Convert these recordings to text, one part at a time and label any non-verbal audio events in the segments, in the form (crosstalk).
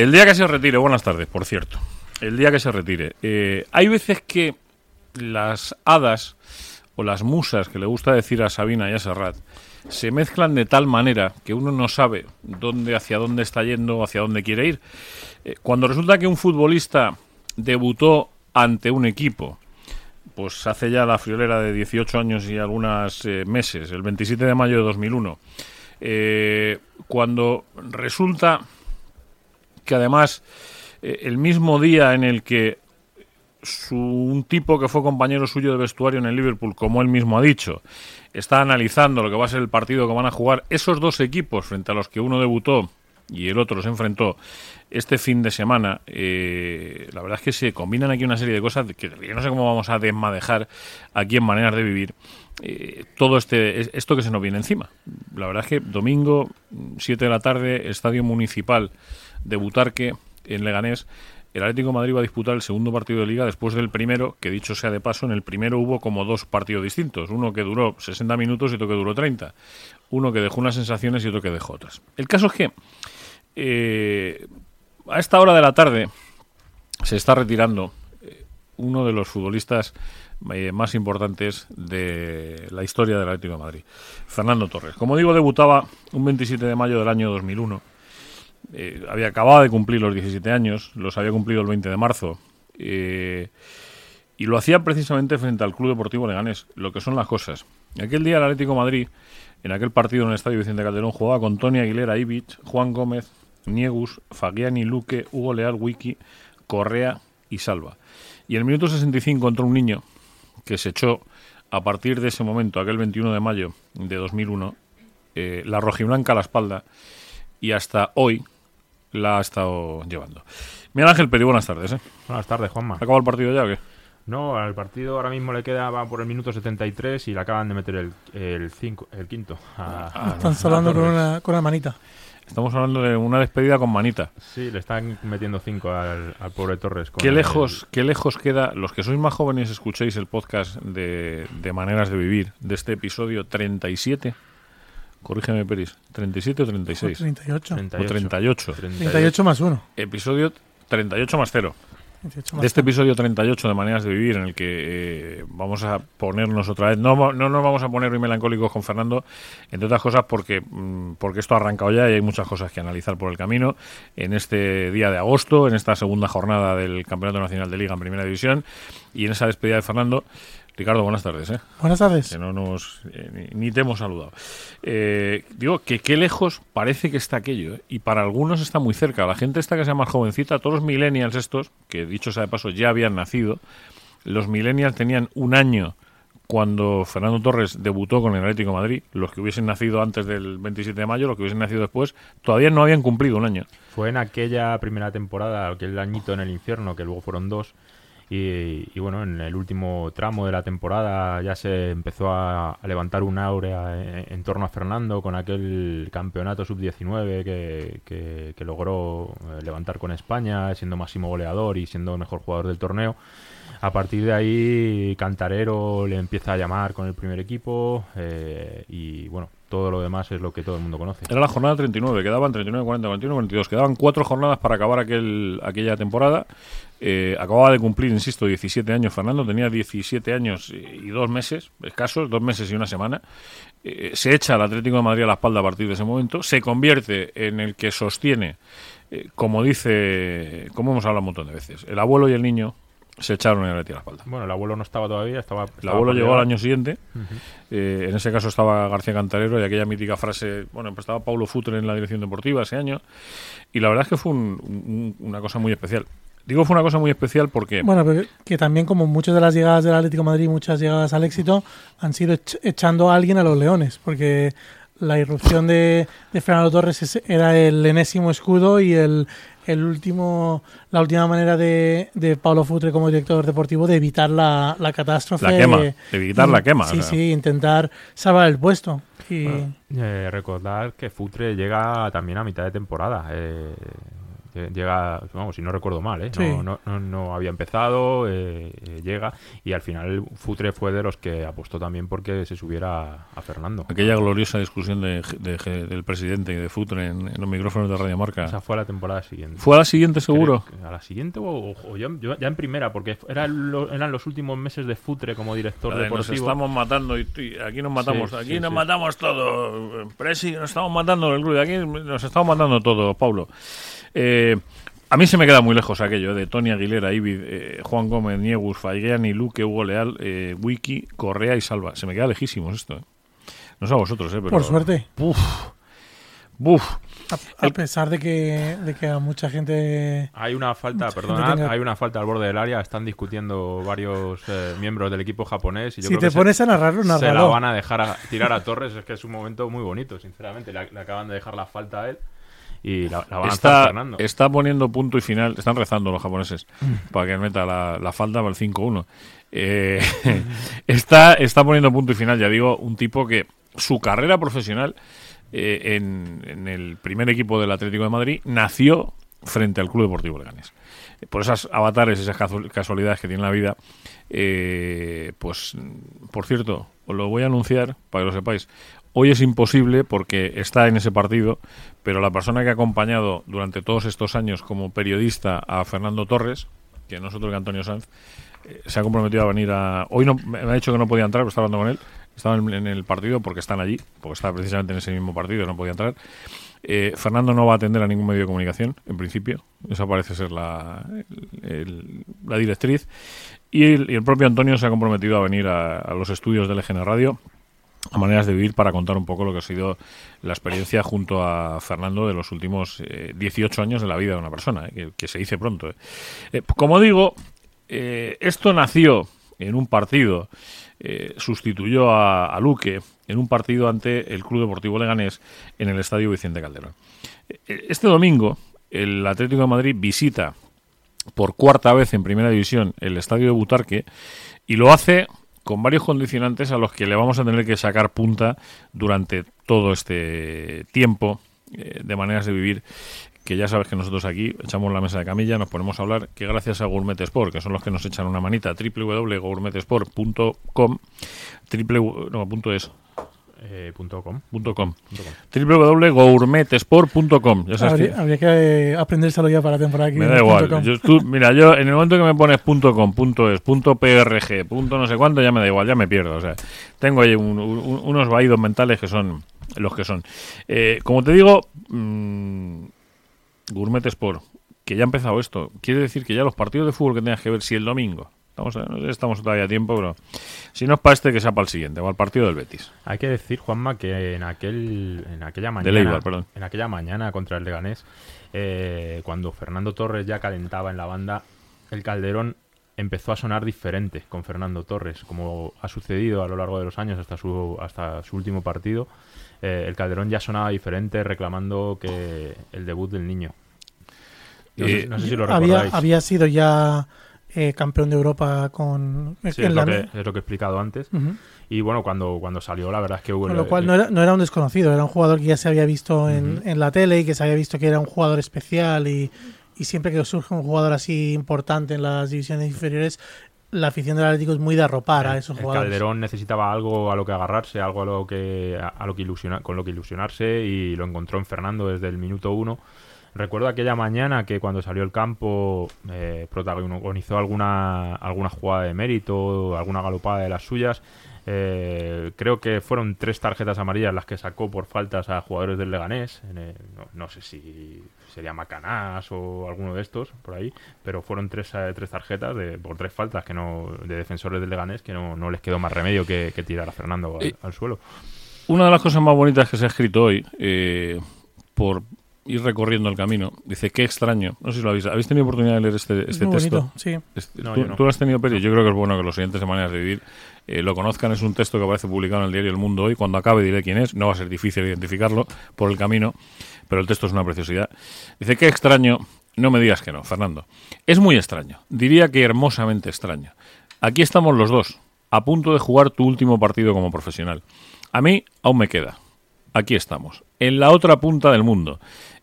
El día que se retire, buenas tardes, por cierto. El día que se retire. Eh, hay veces que las hadas o las musas que le gusta decir a Sabina y a Serrat se mezclan de tal manera que uno no sabe dónde, hacia dónde está yendo o hacia dónde quiere ir. Eh, cuando resulta que un futbolista debutó ante un equipo, pues hace ya la friolera de 18 años y algunos eh, meses, el 27 de mayo de 2001, cuando resulta que además el mismo día en el que un tipo que fue compañero suyo de vestuario en el Liverpool, como él mismo ha dicho, está analizando lo que va a ser el partido que van a jugar esos dos equipos frente a los que uno debutó y el otro se enfrentó este fin de semana, eh, la verdad es que se combinan aquí una serie de cosas que yo no sé cómo vamos a desmadejar aquí en Maneras de Vivir. Eh, todo este esto que se nos viene encima. La verdad es que domingo, 7 de la tarde, Estadio Municipal de Butarque, en Leganés, el Atlético Madrid va a disputar el segundo partido de liga después del primero, que dicho sea de paso, en el primero hubo como dos partidos distintos, uno que duró 60 minutos y otro que duró 30, uno que dejó unas sensaciones y otro que dejó otras. El caso es que eh, a esta hora de la tarde se está retirando eh, uno de los futbolistas eh, más importantes de la historia del Atlético Madrid, Fernando Torres. Como digo, debutaba un 27 de mayo del año 2001 eh, había acabado de cumplir los 17 años, los había cumplido el 20 de marzo. Eh, y lo hacía precisamente frente al Club Deportivo Leganés, lo que son las cosas. Aquel día el Atlético Madrid, en aquel partido en el Estadio Vicente Calderón, jugaba con Tony Aguilera, Ibic, Juan Gómez, Niegus, Fagiani, Luque, Hugo Leal, Wiki, Correa y Salva. Y en el minuto 65 entró un niño que se echó a partir de ese momento, aquel 21 de mayo de 2001, eh, la rojiblanca a la espalda y hasta hoy la ha estado llevando. Miguel Ángel Peri, buenas tardes. ¿eh? Buenas tardes, Juanma. ¿Ha acabado el partido ya o qué? No, al partido ahora mismo le queda va por el minuto 73 y le acaban de meter el, el, cinco, el quinto. Ah, están hablando con una, con una manita. Estamos hablando de una despedida con manita. Sí, le están metiendo cinco al, pobre Torres. ¿Qué lejos, ¿Qué lejos queda? Los que sois más jóvenes escuchéis el podcast de, de Maneras de Vivir de este episodio 37 Corrígeme, Peris. ¿37 o 36? 38. 38. O 38. 38 más 1. Episodio 38 más 0. De este episodio 38 de Maneras de Vivir, en el que eh, vamos a ponernos otra vez. No, no nos vamos a poner muy melancólicos con Fernando, entre otras cosas porque, mm, porque esto ha arrancado ya y hay muchas cosas que analizar por el camino. En este día de agosto, en esta segunda jornada del Campeonato Nacional de Liga en Primera División y en esa despedida de Fernando. Ricardo, buenas tardes. ¿eh? Buenas tardes. Que no nos, eh, ni, te hemos saludado. Eh, digo que qué lejos parece que está aquello, y para algunos está muy cerca. La gente esta que sea más jovencita, todos los millennials estos, que dicho sea de paso ya habían nacido, los millennials tenían un año cuando Fernando Torres debutó con el Atlético de Madrid, los que hubiesen nacido antes del 27 de mayo, los que hubiesen nacido después, todavía no habían cumplido un año. Fue en aquella primera temporada, aquel añito en el infierno, que luego fueron dos, y, bueno, en el último tramo de la temporada ya se empezó a, levantar un áurea en, torno a Fernando con aquel campeonato sub-19 que, que, logró eh, levantar con España, siendo máximo goleador y siendo mejor jugador del torneo. A partir de ahí, Cantarero le empieza a llamar con el primer equipo eh, y bueno, todo lo demás es lo que todo el mundo conoce. Era la jornada 39, quedaban 39, 40, 41, 42. Quedaban cuatro jornadas para acabar aquel, aquella temporada. Eh, acababa de cumplir, insisto, 17 años Fernando, tenía 17 años y dos meses, escasos, dos meses y una semana. Eh, se echa al Atlético de Madrid a la espalda a partir de ese momento, se convierte en el que sostiene, eh, como dice, como hemos hablado un montón de veces, el abuelo y el niño se echaron en el a la espalda. Bueno, el abuelo no estaba todavía, estaba... el abuelo llegó al año siguiente, eh, en ese caso estaba García Cantarero y aquella mítica frase, bueno, pues estaba Paulo Futre en la dirección deportiva ese año, y la verdad es que fue una cosa muy especial. Digo fue una cosa muy especial porque... Bueno, que también como muchas de las llegadas del Atlético Madrid, muchas llegadas al éxito, han sido echando a alguien a los Leones, porque la irrupción de, de Fernando Torres era el enésimo escudo y el, el último, la última manera de, de Pablo Futre como director deportivo de evitar la, la catástrofe. La quema, de evitar la quema. Sí, sí, intentar salvar el puesto. Y Eh, recordar que Futre llega también a mitad de temporada. eh, llega, vamos, si no recuerdo mal, ¿eh? Sí. no, no, no, no había empezado, eh, eh, llega y al final Futre fue de los que apostó también porque se subiera a Fernando. Aquella gloriosa discusión de, de- del presidente y de Futre en, en los micrófonos de Radio Marca. Esa fue a la temporada siguiente. ¿Fue a la siguiente seguro? ¿A la siguiente o, o ya, ya en primera? Porque era lo- eran los últimos meses de Futre como director La de nos deportivo. estamos matando y, y aquí nos matamos, Sí, aquí sí, nos sí. matamos todo. Presi, nos estamos matando el club, aquí nos estamos matando todo, Pablo. Eh, a mí se me queda muy lejos aquello de Tony Aguilera, Ibid, eh, Juan Gómez, Niegus, Faigueani, Luque, Hugo Leal, eh, Wiki, Correa y Salva. Se me queda lejísimos esto. eh. No sé a vosotros, eh, pero... por suerte, Buf, buf. a, a pesar de que, de que a mucha gente... Hay una falta, tenga- hay una falta al borde del área. Están discutiendo varios eh, miembros del equipo japonés. Y yo Si creo te que se- pones a narrarlo, se, la narralo. van a dejar a- tirar a Torres. Es que es un momento muy bonito, sinceramente. Le, le acaban de dejar la falta a él y la, la van a estar Está, poniendo punto y final. Están rezando los japoneses para que meta la, la falta para el 5-1. Eh, (laughs) está, está poniendo punto y final, ya digo, un tipo que su carrera profesional eh, en, en el primer equipo del Atlético de Madrid nació frente al Club Deportivo Leganés. Por esas avatares, esas casu- casualidades que tiene la vida, eh, pues, por cierto, os lo voy a anunciar para que lo sepáis. Hoy es imposible porque está en ese partido, pero la persona que ha acompañado durante todos estos años como periodista a Fernando Torres, que no es otro que Antonio Sanz, eh, se ha comprometido a venir a... Hoy no, me ha dicho que no podía entrar, pero estaba hablando con él. Estaba en, el partido porque están allí, porque está precisamente en ese mismo partido, no podía entrar. Eh, Fernando no va a atender a ningún medio de comunicación, en principio. Esa parece ser la, la directriz. Y el, y el propio Antonio se ha comprometido a venir a, a los estudios del EGN Radio a maneras de vivir para contar un poco lo que ha sido la experiencia junto a Fernando de los últimos eh, 18 años de la vida de una persona, eh, que, se dice pronto. eh. Eh, como digo, esto nació en un partido, sustituyó a, a Luque en un partido ante el Club Deportivo Leganés en el Estadio Vicente Calderón. Este domingo, el Atlético de Madrid visita por cuarta vez en Primera División el Estadio de Butarque y lo hace con varios condicionantes a los que le vamos a tener que sacar punta durante todo este tiempo eh, de maneras de vivir que ya sabes que nosotros aquí echamos la mesa de camilla, nos ponemos a hablar que gracias a Gourmet Sport, que son los que nos echan una manita, www.gourmetsport.com www, no, punto es, Eh, punto com. punto com, Punto com. www.gourmetsport.com ya sabes que- Habría, habría que eh, aprendérselo ya para la temporada que me da igual. Yo, tú- mira, yo en el momento que me pones punto .com, punto .es, punto .prg, punto no sé cuánto, ya me da igual, ya me pierdo. O sea, tengo ahí un- un- unos vaídos mentales que son los que son. Eh, como te digo, mm, Gourmet Sport, que ya ha empezado esto, quiere decir que ya los partidos de fútbol que tengas que ver, si el domingo, estamos, no sé, estamos todavía a tiempo, pero si no es para este, que sea para el siguiente, o al partido del Betis. Hay que decir, Juanma, que en aquel en aquella mañana, en aquella mañana contra el Leganés, eh, cuando Fernando Torres ya calentaba en la banda, el Calderón empezó a sonar diferente con Fernando Torres, como ha sucedido a lo largo de los años hasta su hasta su último partido. eh, el Calderón ya sonaba diferente, reclamando que el debut del niño. No, sé, Eh, no sé si lo había, recordáis. había sido ya eh, campeón de Europa con... Sí, en es, la- lo que, es lo que he explicado antes. Ujú. Y bueno, cuando, cuando salió, la verdad es que hubo. Con lo cual no era, no era un desconocido, era un jugador que ya se había visto en, Ujú. en la tele y que se había visto que era un jugador especial y, y siempre que surge un jugador así importante en las divisiones inferiores, la afición del Atlético es muy de arropar a esos el jugadores. Calderón necesitaba algo a lo que agarrarse, algo a lo que, a, a lo que ilusiona, con lo que ilusionarse y lo encontró en Fernando desde el minuto uno. Recuerdo aquella mañana que cuando salió al campo eh, protagonizó alguna, alguna jugada de mérito, alguna galopada de las suyas. Eh, creo que fueron tres tarjetas amarillas las que sacó por faltas a jugadores del Leganés. El- no, no sé si sería Macanás o alguno de estos por ahí, pero fueron tres, eh, tres tarjetas de, por tres faltas que no de defensores del Leganés que no, no les quedó más remedio que, que tirar a Fernando al, al suelo. Una de las cosas más bonitas que se ha escrito hoy, eh, por ir recorriendo el camino, dice, qué extraño. No sé si lo habéis, ¿habéis tenido oportunidad de leer este, Es este muy texto? bonito, sí. Este- No, ¿tú, yo no. tú lo has tenido, Peri? Yo creo que es bueno que los siguientes de Maneras de Vivir eh, lo conozcan. Es un texto que aparece publicado en el diario El Mundo hoy. Cuando acabe diré quién es. No va a ser difícil identificarlo por el camino, pero el texto es una preciosidad. Dice, qué extraño. No me digas que no, Fernando. Es muy extraño. Diría que hermosamente extraño. Aquí estamos los dos, a punto de jugar tu último partido como profesional. A mí aún me queda. Aquí estamos, en la otra punta del mundo.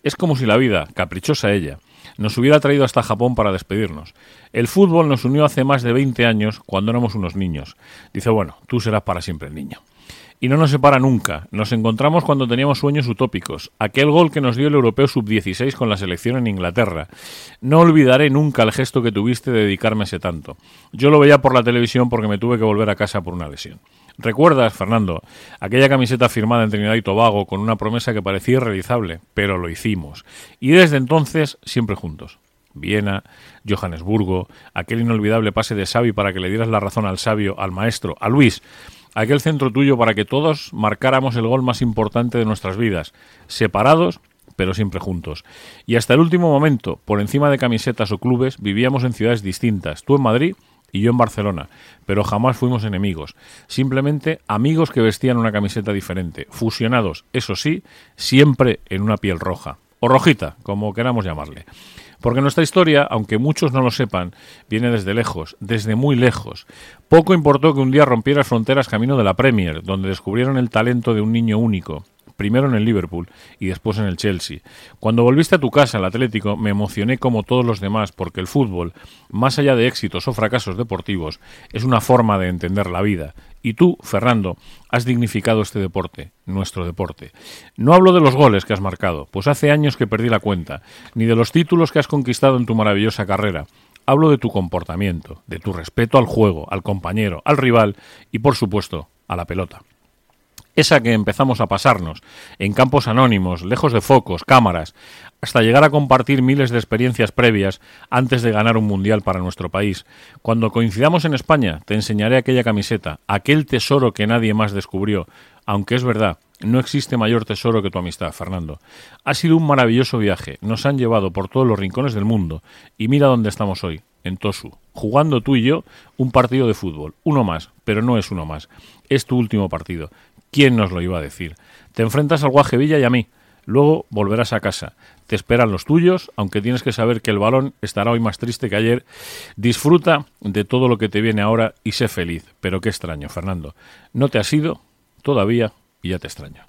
Es como si la vida, caprichosa ella, nos hubiera traído hasta Japón para despedirnos. El fútbol nos unió hace más de 20 años cuando éramos unos niños. Dice, bueno, tú serás para siempre el niño y no nos separa nunca. Nos encontramos cuando teníamos sueños utópicos. Aquel gol que nos dio el europeo sub-16 con la selección en Inglaterra. No olvidaré nunca el gesto que tuviste de dedicarme ese tanto. Yo lo veía por la televisión porque me tuve que volver a casa por una lesión. ¿Recuerdas, Fernando, aquella camiseta firmada en Trinidad y Tobago con una promesa que parecía irrealizable? Pero lo hicimos. Y desde entonces, siempre juntos. Viena, Johannesburgo, aquel inolvidable pase de Xavi para que le dieras la razón al sabio, al maestro, a Luis, aquel centro tuyo para que todos marcáramos el gol más importante de nuestras vidas, separados pero siempre juntos. Y hasta el último momento, por encima de camisetas o clubes, vivíamos en ciudades distintas, tú en Madrid y yo en Barcelona, pero jamás fuimos enemigos, simplemente amigos que vestían una camiseta diferente, fusionados, eso sí, siempre en una piel roja, o rojita, como queramos llamarle. Porque nuestra historia, aunque muchos no lo sepan, viene desde lejos, desde muy lejos. Poco importó que un día rompieras fronteras camino de la Premier, donde descubrieron el talento de un niño único, primero en el Liverpool y después en el Chelsea. Cuando volviste a tu casa, el Atlético, me emocioné como todos los demás, porque el fútbol, más allá de éxitos o fracasos deportivos, es una forma de entender la vida, y tú, Fernando, has dignificado este deporte, nuestro deporte. No hablo de los goles que has marcado, pues hace años que perdí la cuenta, ni de los títulos que has conquistado en tu maravillosa carrera. Hablo de tu comportamiento, de tu respeto al juego, al compañero, al rival y, por supuesto, a la pelota esa que empezamos a pasarnos, en campos anónimos, lejos de focos, cámaras, hasta llegar a compartir miles de experiencias previas antes de ganar un mundial para nuestro país. Cuando coincidamos en España, te enseñaré aquella camiseta, aquel tesoro que nadie más descubrió, aunque es verdad, no existe mayor tesoro que tu amistad, Fernando. Ha sido un maravilloso viaje, nos han llevado por todos los rincones del mundo, y mira dónde estamos hoy, en Tosu, jugando tú y yo un partido de fútbol, uno más, pero no es uno más, es tu último partido. ¿Quién nos lo iba a decir? Te enfrentas al Guaje Villa y a mí. Luego volverás a casa. Te esperan los tuyos, aunque tienes que saber que el balón estará hoy más triste que ayer. Disfruta de todo lo que te viene ahora y sé feliz. Pero qué extraño, Fernando. No te has ido todavía y ya te extraño.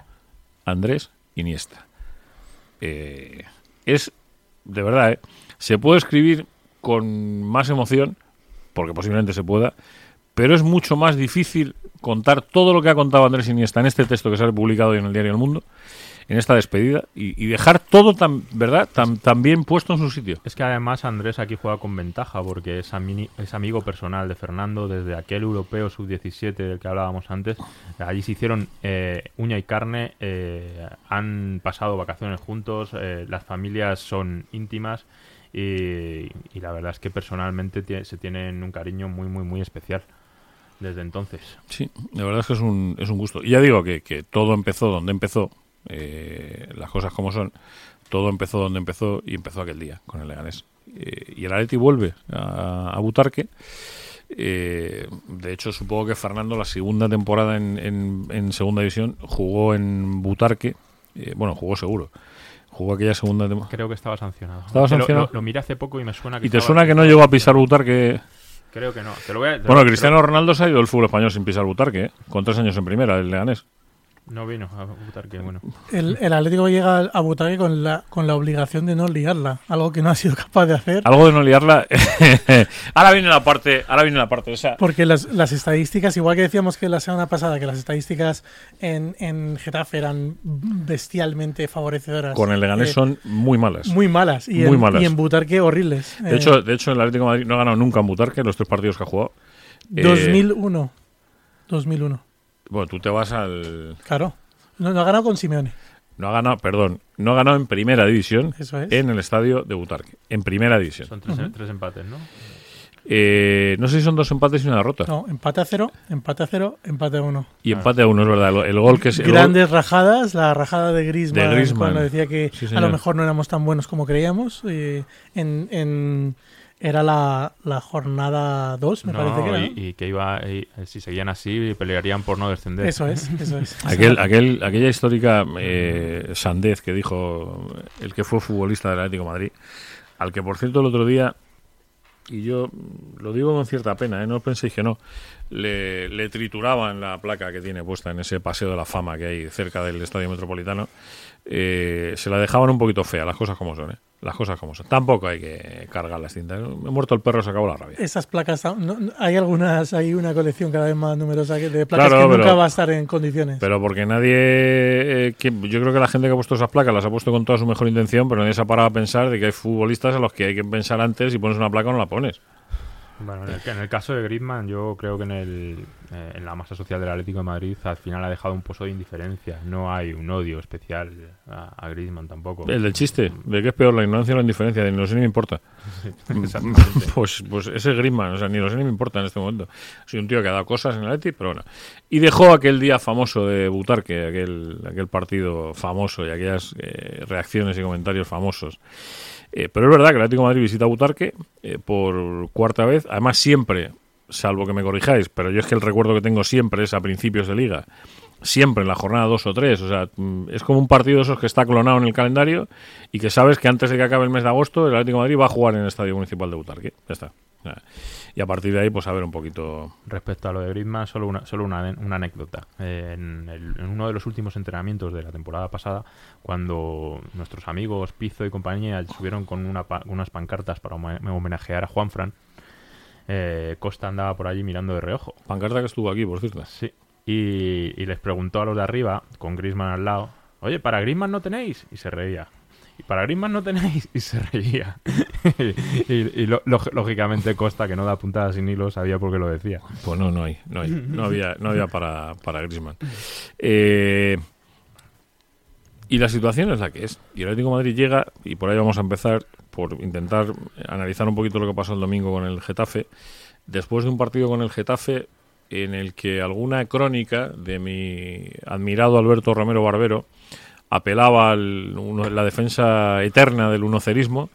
Andrés Iniesta. Eh, es, de verdad, ¿eh? se puede escribir con más emoción, porque posiblemente se pueda, pero es mucho más difícil contar todo lo que ha contado Andrés Iniesta en este texto que se ha publicado hoy en el diario El Mundo, en esta despedida, y, dejar todo tan, ¿verdad? Tan, puesto en su sitio. Es que además Andrés aquí juega con ventaja porque es, es amigo personal de Fernando desde aquel europeo sub-17 del que hablábamos antes. Allí se hicieron eh, uña y carne, eh, han pasado vacaciones juntos, eh, las familias son íntimas. Y, y, la verdad es que personalmente se tienen un cariño muy, muy, muy especial desde entonces. Sí, la verdad es que es un, es un gusto. Y ya digo que, que todo empezó donde empezó, eh, las cosas como son, todo empezó donde empezó y empezó aquel día con el Leganés. Eh, y el Atleti vuelve a, Butarque. Eh, de hecho, supongo que Fernando la segunda temporada en, en, segunda división jugó en Butarque. bueno, jugó seguro. Jugó aquella segunda temporada. Creo que estaba sancionado. ¿Estaba sancionado? Lo, miré hace poco y me suena que. ¿Y te suena que no llegó a pisar Butarque? Creo que no. bueno, Cristiano Ronaldo se ha ido del fútbol español sin pisar Butarque, ¿eh? con tres años en primera, el Leganés. No vino a Butarque, bueno. El, el, Atlético llega a Butarque con la, con la obligación de no liarla, algo que no ha sido capaz de hacer. Algo de no liarla. (laughs) ahora viene la parte, ahora viene la parte esa. Porque las, las, estadísticas, igual que decíamos que la semana pasada, que las estadísticas en, en Getafe eran bestialmente favorecedoras. Con el Leganés eh, son muy malas. Muy malas. Y, muy en, malas. y en Butarque horribles. De, hecho, eh, de hecho, el Atlético de Madrid no ha ganado nunca en Butarque los tres partidos que ha jugado. 2001. 2001. Bueno, tú te vas al. Claro. No, ha ganado con Simeone. No ha ganado, perdón, no ha ganado en primera división en el estadio de Butarque. En primera división. Son tres, empates, ¿no? Eh, no sé si son dos empates y una derrota. No, empate a cero, empate a cero, empate a uno. Y empate a uno, es verdad. El, gol que es. Grandes rajadas, la rajada de Griezmann, cuando decía que a lo mejor no éramos tan buenos como creíamos. Eh, en era la, la jornada 2, me parece que era. Y, que iba, si seguían así, pelearían por no descender. Eso es, eso es. (laughs) aquel, aquel, aquella histórica eh, Sandez que dijo el que fue futbolista del Atlético Madrid, al que por cierto el otro día, y yo lo digo con cierta pena, ¿eh? no penséis que no, le, le trituraban la placa que tiene puesta en ese paseo de la fama que hay cerca del Estadio Metropolitano, eh, se la dejaban un poquito fea, las cosas como son, ¿eh? Las cosas como son. Tampoco hay que cargar las cintas. Me he muerto el perro, se acabó la rabia. Esas placas, no- hay algunas, hay una colección cada vez más numerosa de placas Claro, que nunca va a estar en condiciones. Pero porque nadie. eh, que, yo creo que la gente que ha puesto esas placas las ha puesto con toda su mejor intención, pero nadie se ha parado a pensar de que hay futbolistas a los que hay que pensar antes si pones una placa o no la pones. Bueno, en el, en el caso de Griezmann, yo creo que en, el, eh, en la masa social del Atlético de Madrid al final ha dejado un pozo de indiferencia. No hay un odio especial a, a Griezmann tampoco. El del chiste, de que es peor la ignorancia o la indiferencia, de no sé ni me importa. (laughs) (laughs) Pues, pues ese Griezmann, o sea, ni lo sé ni me importa en este momento. Soy un tío que ha dado cosas en el Atleti, pero bueno. Y dejó aquel día famoso de Butarque, aquel, aquel partido famoso y aquellas eh, reacciones y comentarios famosos. Eh, pero es verdad que el Atlético Madrid visita Butarque eh, por cuarta vez. Además, siempre, salvo que me corrijáis, pero yo es que el recuerdo que tengo siempre es a principios de liga. Siempre en la jornada 2 o 3. O sea, mm, es como un partido de esos que está clonado en el calendario y que sabes que antes de que acabe el mes de agosto, el Atlético Madrid va a jugar en el Estadio Municipal de Butarque. Ya está. Y a partir de ahí, pues a ver un poquito. Respecto a lo de Griezmann, solo una, solo una, una anécdota. Eh, en, el- en uno de los últimos entrenamientos de la temporada pasada, cuando nuestros amigos Pizzo y compañía subieron con una pa- unas pancartas para home- homenajear a Juanfran, eh, Costa andaba por allí mirando de reojo. Pancarta que estuvo aquí, por cierto. Sí. Y, y les preguntó a los de arriba, con Griezmann al lado, oye, ¿para Griezmann no tenéis? Y se reía. ¿Y para Griezmann no tenéis? Y se reía. y lo- lóg- lógicamente Costa, que no da puntada sin hilo, sabía por qué lo decía. Pues no, no hay, no hay, no había, no había para, para Griezmann. Eh, y la situación es la que es. Y el Atlético Madrid llega, y por ahí vamos a empezar, por intentar analizar un poquito lo que pasó el domingo con el Getafe. Después de un partido con el Getafe en el que alguna crónica de mi admirado Alberto Romero Barbero apelaba a la defensa eterna del unocerismo.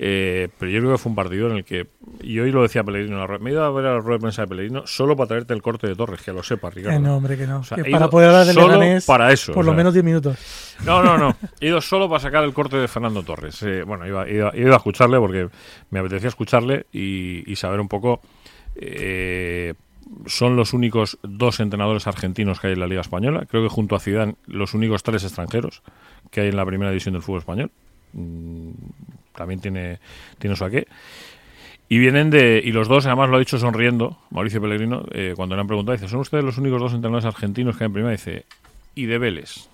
Eh, pero yo creo que fue un partido en el que, y hoy lo decía Pellegrino, en la rueda- me he ido a ver a la rueda de prensa de Pellegrino solo para traerte el corte de Torres, que lo sepa, Ricardo. Que no, hombre, que no. O sea, Que he para poder hablar del solo Leganés, para eso, por o lo sea. menos 10 minutos. No, no, no. (laughs) He ido solo para sacar el corte de Fernando Torres. Eh, bueno, iba, he ido, he ido a escucharle porque me apetecía escucharle y, y saber un poco. eh, son los únicos dos entrenadores argentinos que hay en la Liga Española. Creo que junto a Zidane, los únicos tres extranjeros que hay en la primera división del fútbol español. Mm, también tiene, tiene su aqué. Y vienen de. Y los dos, además, lo ha dicho sonriendo, Mauricio Pellegrino, eh, cuando le han preguntado, dice: ¿Son ustedes los únicos dos entrenadores argentinos que hay en primera? Dice: Y de Vélez.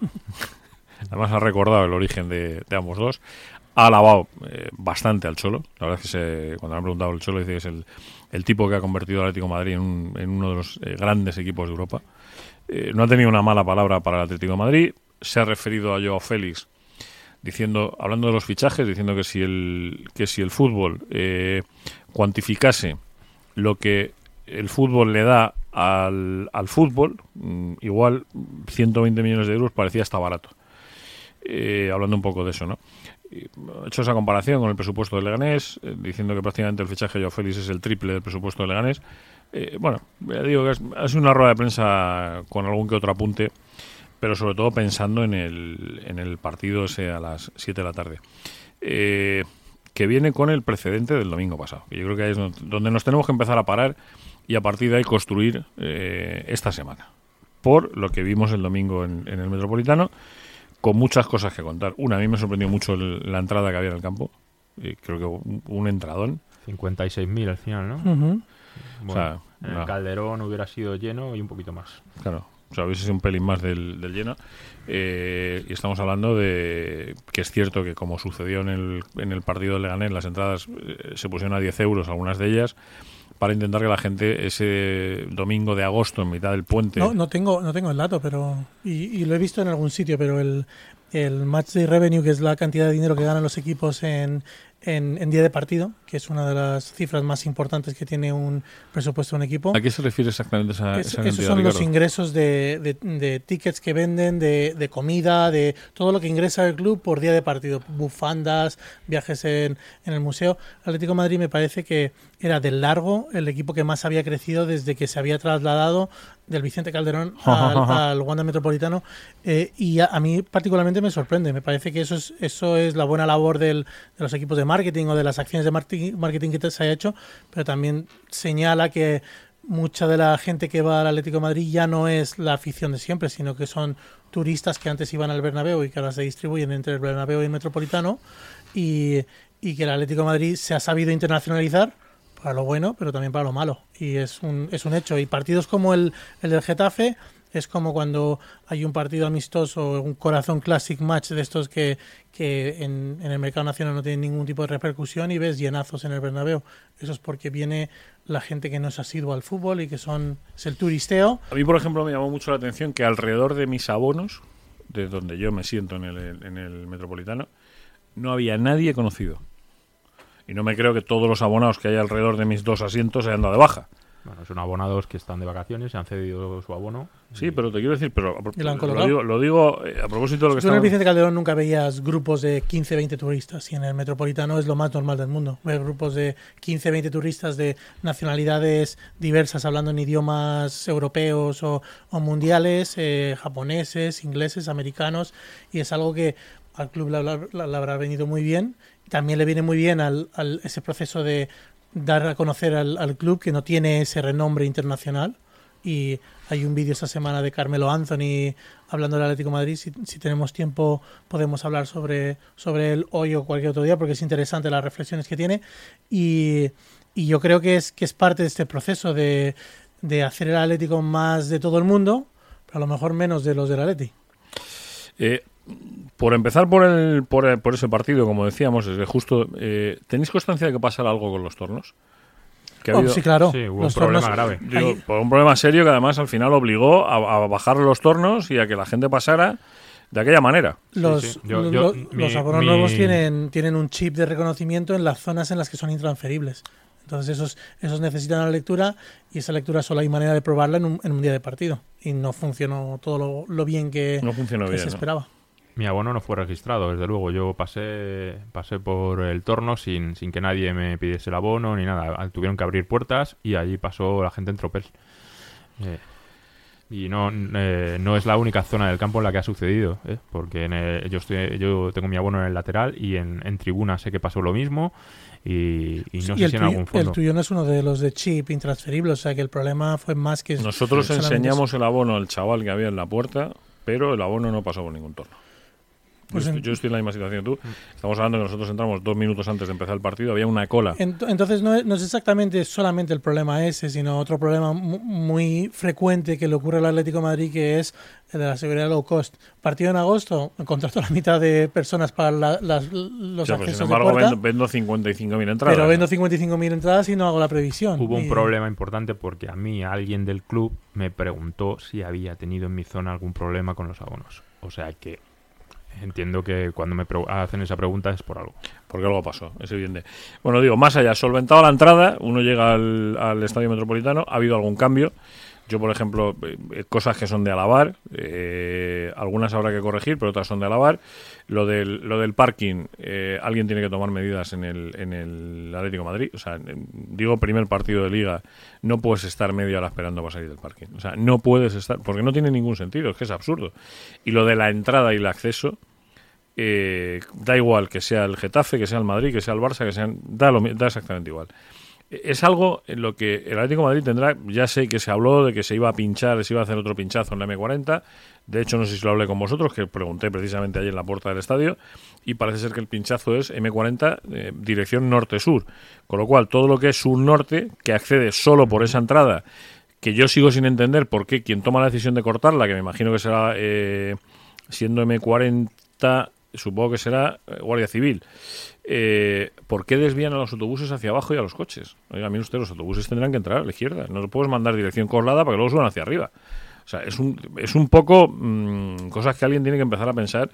(laughs) Además ha recordado el origen de, ambos dos. Ha alabado eh, bastante al Cholo. La verdad es que cuando le han preguntado al Cholo dice que es el, el tipo que ha convertido al Atlético Madrid en, un- en uno de los eh, grandes equipos de Europa. Eh, no ha tenido una mala palabra para el Atlético Madrid. Se ha referido a Joao Félix diciendo, hablando de los fichajes, diciendo que si el, que si el fútbol eh, cuantificase lo que el fútbol le da al, al fútbol, mm, igual 120 millones de euros parecía hasta barato. Eh, hablando un poco de eso, ¿no? Ha hecho esa comparación con el presupuesto de Leganés, eh, diciendo que prácticamente el fichaje de Joao Félix es el triple del presupuesto de Leganés. Eh, bueno, ya digo que ha sido una rueda de prensa con algún que otro apunte, pero sobre todo pensando en el, en el partido ese a las 7 de la tarde. Eh, que viene con el precedente del domingo pasado. Yo creo que ahí es donde- donde nos tenemos que empezar a parar y a partir de ahí construir eh, esta semana. Por lo que vimos el domingo en, en el Metropolitano, con muchas cosas que contar. Una, a mí me sorprendió mucho el- la entrada que había en el campo. Eh, creo que un, un entradón. 56.000 al final, ¿no? Ujú. Bueno, sea, en no. el Calderón hubiera sido lleno y un poquito más. Claro. O sea, hubiese sido un pelín más del, del lleno. Eh, y estamos hablando de que es cierto que como sucedió en el, en el partido de Leganés, las entradas eh, se pusieron a 10 euros, algunas de ellas, para intentar que la gente ese domingo de agosto, en mitad del puente... No, no tengo, no tengo el dato, pero y, y lo he visto en algún sitio, pero el, el match day revenue, que es la cantidad de dinero que ganan los equipos en, en, en día de partido, que es una de las cifras más importantes que tiene un presupuesto de un equipo. ¿A qué se refiere exactamente esa, Es- esa esos son los ingresos de, de- de tickets que venden, de, de comida, de todo lo que ingresa el club por día de partido. Bufandas, viajes en, en el museo. Atlético de Madrid me parece que era del largo el equipo que más había crecido desde que se había trasladado del Vicente Calderón (laughs) al, al Wanda Metropolitano. Eh, y a, a mí particularmente me sorprende. Me parece que eso es, eso es la buena labor del- de los equipos de marketing o de las acciones de marketing, que se haya hecho, pero también señala que mucha de la gente que va al Atlético de Madrid ya no es la afición de siempre, sino que son turistas que antes iban al Bernabéu y que ahora se distribuyen entre el Bernabéu y el Metropolitano y, y que el Atlético de Madrid se ha sabido internacionalizar para lo bueno, pero también para lo malo. Y es un, es un hecho. Y partidos como el, el del Getafe es como cuando hay un partido amistoso, un corazón classic match de estos que, que en, en el mercado nacional no tienen ningún tipo de repercusión y ves llenazos en el Bernabéu. Eso es porque viene la gente que no es asiduo al fútbol y que son es el turisteo. A mí, por ejemplo, me llamó mucho la atención que alrededor de mis abonos, de donde yo me siento en el, en el Metropolitano, no había nadie conocido. Y no me creo que todos los abonados que hay alrededor de mis dos asientos se hayan dado de baja. Bueno, son abonados que están de vacaciones, se han cedido su abono. Sí, pero te quiero decir, pero a ¿Y lo han lo colocado? digo, lo digo, eh, a propósito de lo que Tú en el. Vicente Calderón nunca veías grupos de 15, 20 turistas y en el Metropolitano es lo más normal del mundo. Ver grupos de 15, 20 turistas de nacionalidades diversas hablando en idiomas europeos o, o mundiales, eh, japoneses, ingleses, americanos y es algo que al club le, habrá- le habrá venido muy bien. También le viene muy bien al, al- ese proceso de dar a conocer al, al club que no tiene ese renombre internacional y hay un vídeo esta semana de Carmelo Anthony hablando del Atlético de Madrid. Si, si tenemos tiempo podemos hablar sobre, sobre él hoy o cualquier otro día porque es interesante las reflexiones que tiene. Y, y yo creo que es, que es parte de este proceso de, de hacer el Atlético más de todo el mundo, pero a lo mejor menos de los del Atleti. Eh, por empezar por, el, por, el- por ese partido, como decíamos, desde justo... eh, ¿Tenéis constancia de que pasara algo con los tornos? Que ha Oh, habido- sí, claro. Sí, hubo un problema grave. Digo, por un problema serio que además al final obligó a, a bajar los tornos y a que la gente pasara de aquella manera. Los, sí. Yo- lo- yo- lo- mi- los abonos mi- nuevos tienen, tienen un chip de reconocimiento en las zonas en las que son intransferibles. Entonces esos, esos necesitan la lectura y esa lectura solo hay manera de probarla en un, en un día de partido. Y no funcionó todo lo, lo bien que, No funcionó que bien. se ¿no? esperaba. Mi abono no fue registrado, desde luego. Yo pasé, pasé por el torno sin, sin que nadie me pidiese el abono ni nada. Tuvieron que abrir puertas y allí pasó la gente en tropel. Eh, y no, eh, no es la única zona del campo en la que ha sucedido, ¿eh? porque en el- yo, estoy, yo tengo mi abono en el lateral y en, en tribuna sé que pasó lo mismo y, y no y sé el, si en tuyo, algún fondo. el tuyo no es uno de los de chip intransferible, o sea que el problema fue más que... Nosotros enseñamos el abono al chaval que había en la puerta, pero el abono no pasó por ningún torno. Pues yo, en- estoy, yo estoy en la misma situación que tú. Estamos hablando que nosotros entramos dos minutos antes de empezar el partido, había una cola. Ent- Entonces no es, no es exactamente solamente el problema ese, sino otro problema mu- muy frecuente que le ocurre al Atlético de Madrid, que es el de la seguridad low cost. Partido en agosto, contrato a la mitad de personas para la- las- los O sea, pues, accesos sin embargo, de puerta, vendo, vendo 55.000 entradas. pero vendo 55.000 entradas y no hago la previsión. Hubo un problema importante porque a mí alguien del club me preguntó si había tenido en mi zona algún problema con los abonos. O sea que entiendo que cuando me hacen esa pregunta es por algo. Porque algo pasó, es evidente. Bueno, digo, más allá, solventado la entrada, uno llega al, al estadio metropolitano, ha habido algún cambio. Yo, por ejemplo, eh, eh, cosas que son de alabar, eh, algunas habrá que corregir, pero otras son de alabar. Lo del, lo del parking, eh, alguien tiene que tomar medidas en el, en el Atlético Madrid. O sea, en- digo, primer partido de liga, no puedes estar media hora esperando para salir del parking. O sea, no puedes estar, porque no tiene ningún sentido, es que es absurdo. Y lo de la entrada y el acceso, eh, da igual que sea el Getafe, que sea el Madrid, que sea el Barça, que sean da, lo da exactamente igual. Es algo en lo que el Atlético Madrid tendrá, ya sé que se habló de que se iba a pinchar, se iba a hacer otro pinchazo en la M40, de hecho no sé si lo hablé con vosotros, que pregunté precisamente ayer en la puerta del estadio, y parece ser que el pinchazo es M40 eh, dirección norte-sur, con lo cual todo lo que es sur-norte, que accede solo por esa entrada, que yo sigo sin entender por qué quien toma la decisión de cortarla, que me imagino que será eh, siendo M40, supongo que será eh, Guardia Civil, eh, ¿por qué desvían a los autobuses hacia abajo y a los coches? Oiga, mire usted, los autobuses tendrán que entrar a la izquierda, no los puedes mandar dirección colada para que luego suban hacia arriba. O sea, es un, es un poco mm, cosas que alguien tiene que empezar a pensar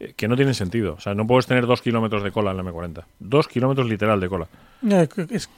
eh, que no tienen sentido. O sea, no puedes tener dos kilómetros de cola en la M40. Dos kilómetros literal de cola. Eh, es-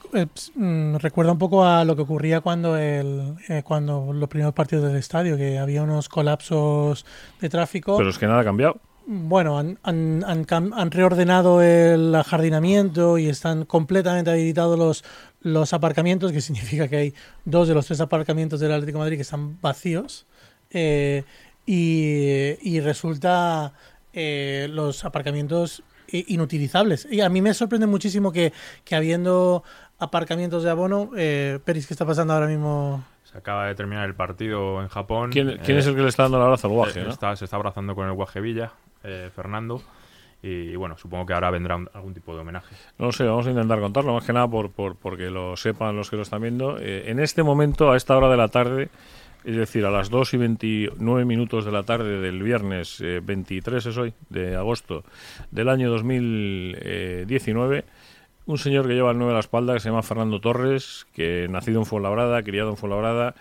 mm, recuerda un poco a lo que ocurría cuando el eh, cuando los primeros partidos del estadio, que había unos colapsos de tráfico. Pero es que nada ha cambiado. Bueno, han, han, han cam- han reordenado el ajardinamiento y están completamente habilitados los, los aparcamientos, que (laughs) significa que hay dos de los tres aparcamientos del Atlético de Madrid que están vacíos. eh, y, y resulta eh, los aparcamientos inutilizables. Y a mí me sorprende muchísimo que, que habiendo aparcamientos de abono, eh, Peris, ¿qué está pasando ahora mismo? Se acaba de terminar el partido en Japón. ¿Quién, quién Eh, es el que le está dando el abrazo al guaje? eh, no? está- se está abrazando con el guaje Villa, eh, Fernando. Y, bueno, supongo que ahora vendrá algún tipo de homenaje. No lo sé, vamos a intentar contarlo, más que nada por, por, porque lo sepan los que lo están viendo. Eh, en este momento, a esta hora de la tarde, es decir, a las 2 y 29 minutos de la tarde del viernes eh, 23 es hoy, de agosto del año 2019, un señor que lleva el 9 a la espalda, que se llama Fernando Torres, que nacido en Fuenlabrada, criado en Fuenlabrada,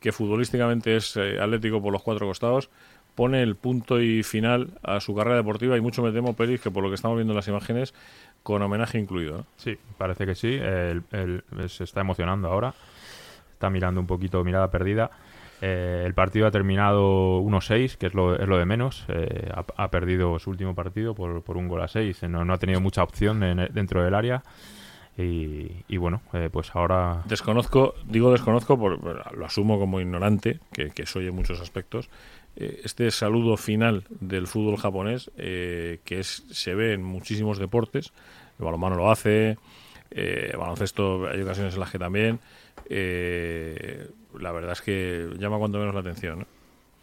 que futbolísticamente es eh, atlético por los cuatro costados, pone el punto y final a su carrera deportiva y mucho me temo, Peris, que por lo que estamos viendo en las imágenes, con homenaje incluido. ¿no? Sí, parece que sí. Él, él se está emocionando ahora. Está mirando un poquito, mirada perdida. Eh, el partido ha terminado 1-6, que es lo, es lo de menos. Eh, ha, ha perdido su último partido por, por un gol a 6. No, no ha tenido mucha opción en- dentro del área. Y, y bueno, eh, pues ahora Desconozco, digo desconozco, por, lo asumo como ignorante, que, que soy en muchos aspectos. Eh, este saludo final del fútbol japonés, eh, que es, se ve en muchísimos deportes, el balonmano lo hace, eh, el baloncesto hay ocasiones en las que también, eh, la verdad es que llama cuanto menos la atención. ¿no?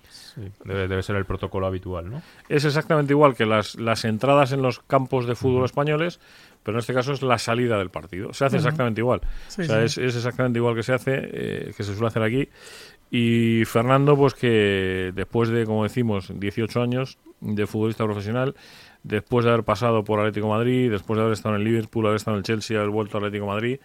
sí, debe, debe ser el protocolo habitual, ¿no? Es exactamente igual que las, las entradas en los campos de fútbol españoles, pero en este caso es la salida del partido. Se hace exactamente igual. Sí, o sea, sí. es, es exactamente igual que se hace, eh, que se suele hacer aquí. Y Fernando, pues que después de, como decimos, 18 años de futbolista profesional, después de haber pasado por Atlético de Madrid, después de haber estado en el Liverpool, haber estado en el Chelsea, haber vuelto a Atlético de Madrid,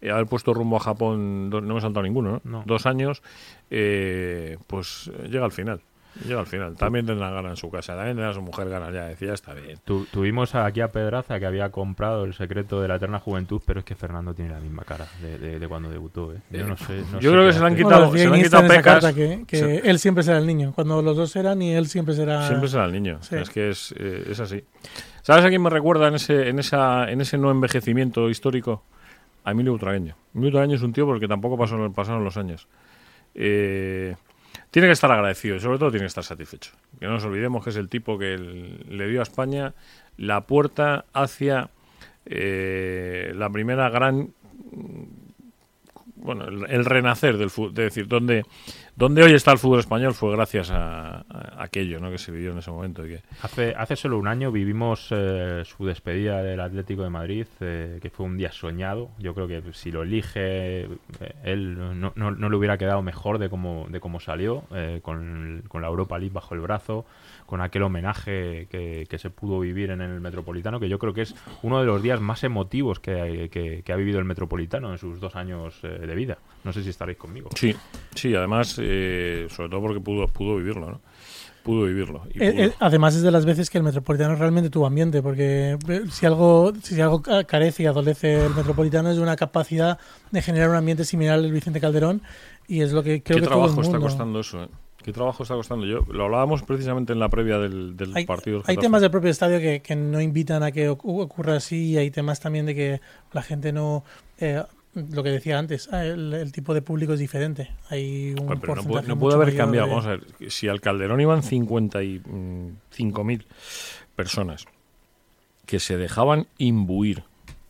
eh, haber puesto rumbo a Japón, no me he saltado ninguno, ¿no? No. Dos años, eh, pues llega al final. Llega al final. También tendrá ganas en su casa, también tendrá su mujer ganas ya. Decía, está bien. Tu- tuvimos aquí a Pedraza que había comprado el secreto de la eterna juventud, pero es que Fernando tiene la misma cara de, de- de cuando debutó. ¿eh? Yo no sé. no yo sé creo que se le han quitado- Bueno, se le han quitado pecas. carta que, que Se- él siempre será el niño. Cuando los dos eran y él siempre será... Siempre será el niño. Sí. Es que es, eh, es así. ¿Sabes a quién me recuerda en ese, en esa, en ese no envejecimiento histórico? A Emilio Butragueño. Emilio Butragueño es un tío porque tampoco pasó, pasaron los años. Eh, tiene que estar agradecido y sobre todo tiene que estar satisfecho. Que no nos olvidemos que es el tipo que le dio a España la puerta hacia eh, la primera gran bueno, el, el renacer del fútbol, es decir, donde, donde hoy está el fútbol español fue gracias a, aquello ¿no? que se vivió en ese momento. Hace, hace solo un año vivimos eh, su despedida del Atlético de Madrid, eh, que fue un día soñado. Yo creo que si lo elige, eh, él no, no- no le hubiera quedado mejor de cómo, de cómo salió, eh, con, con la Europa League bajo el brazo, con aquel homenaje que, se pudo vivir en el Metropolitano, que yo creo que es uno de los días más emotivos que, que- ha vivido el Metropolitano en sus dos años de vida. No sé si estaréis conmigo. sí, sí, además, eh, sobre todo porque pudo, pudo vivirlo, ¿no? Pudo vivirlo. y Eh, pudo- eh, además es de las veces que el Metropolitano realmente tuvo ambiente, porque eh, si algo, si algo ca- carece y adolece el Metropolitano es de una capacidad de generar un ambiente similar al Vicente Calderón y es lo que creo ¿Qué que todo el trabajo está mundo- costando eso? eh? ¿Qué trabajo está costando? Yo Lo hablábamos precisamente en la previa del, del Hay, partido. del hay temas del propio estadio que, que no invitan a que ocu- ocurra así y hay temas también de que la gente no... eh, lo que decía antes, ah, el, el tipo de público es diferente. Hay un pero no, puede, no mucho puede haber cambiado. de- Vamos a ver, si al Calderón iban 55.000 personas que se dejaban imbuir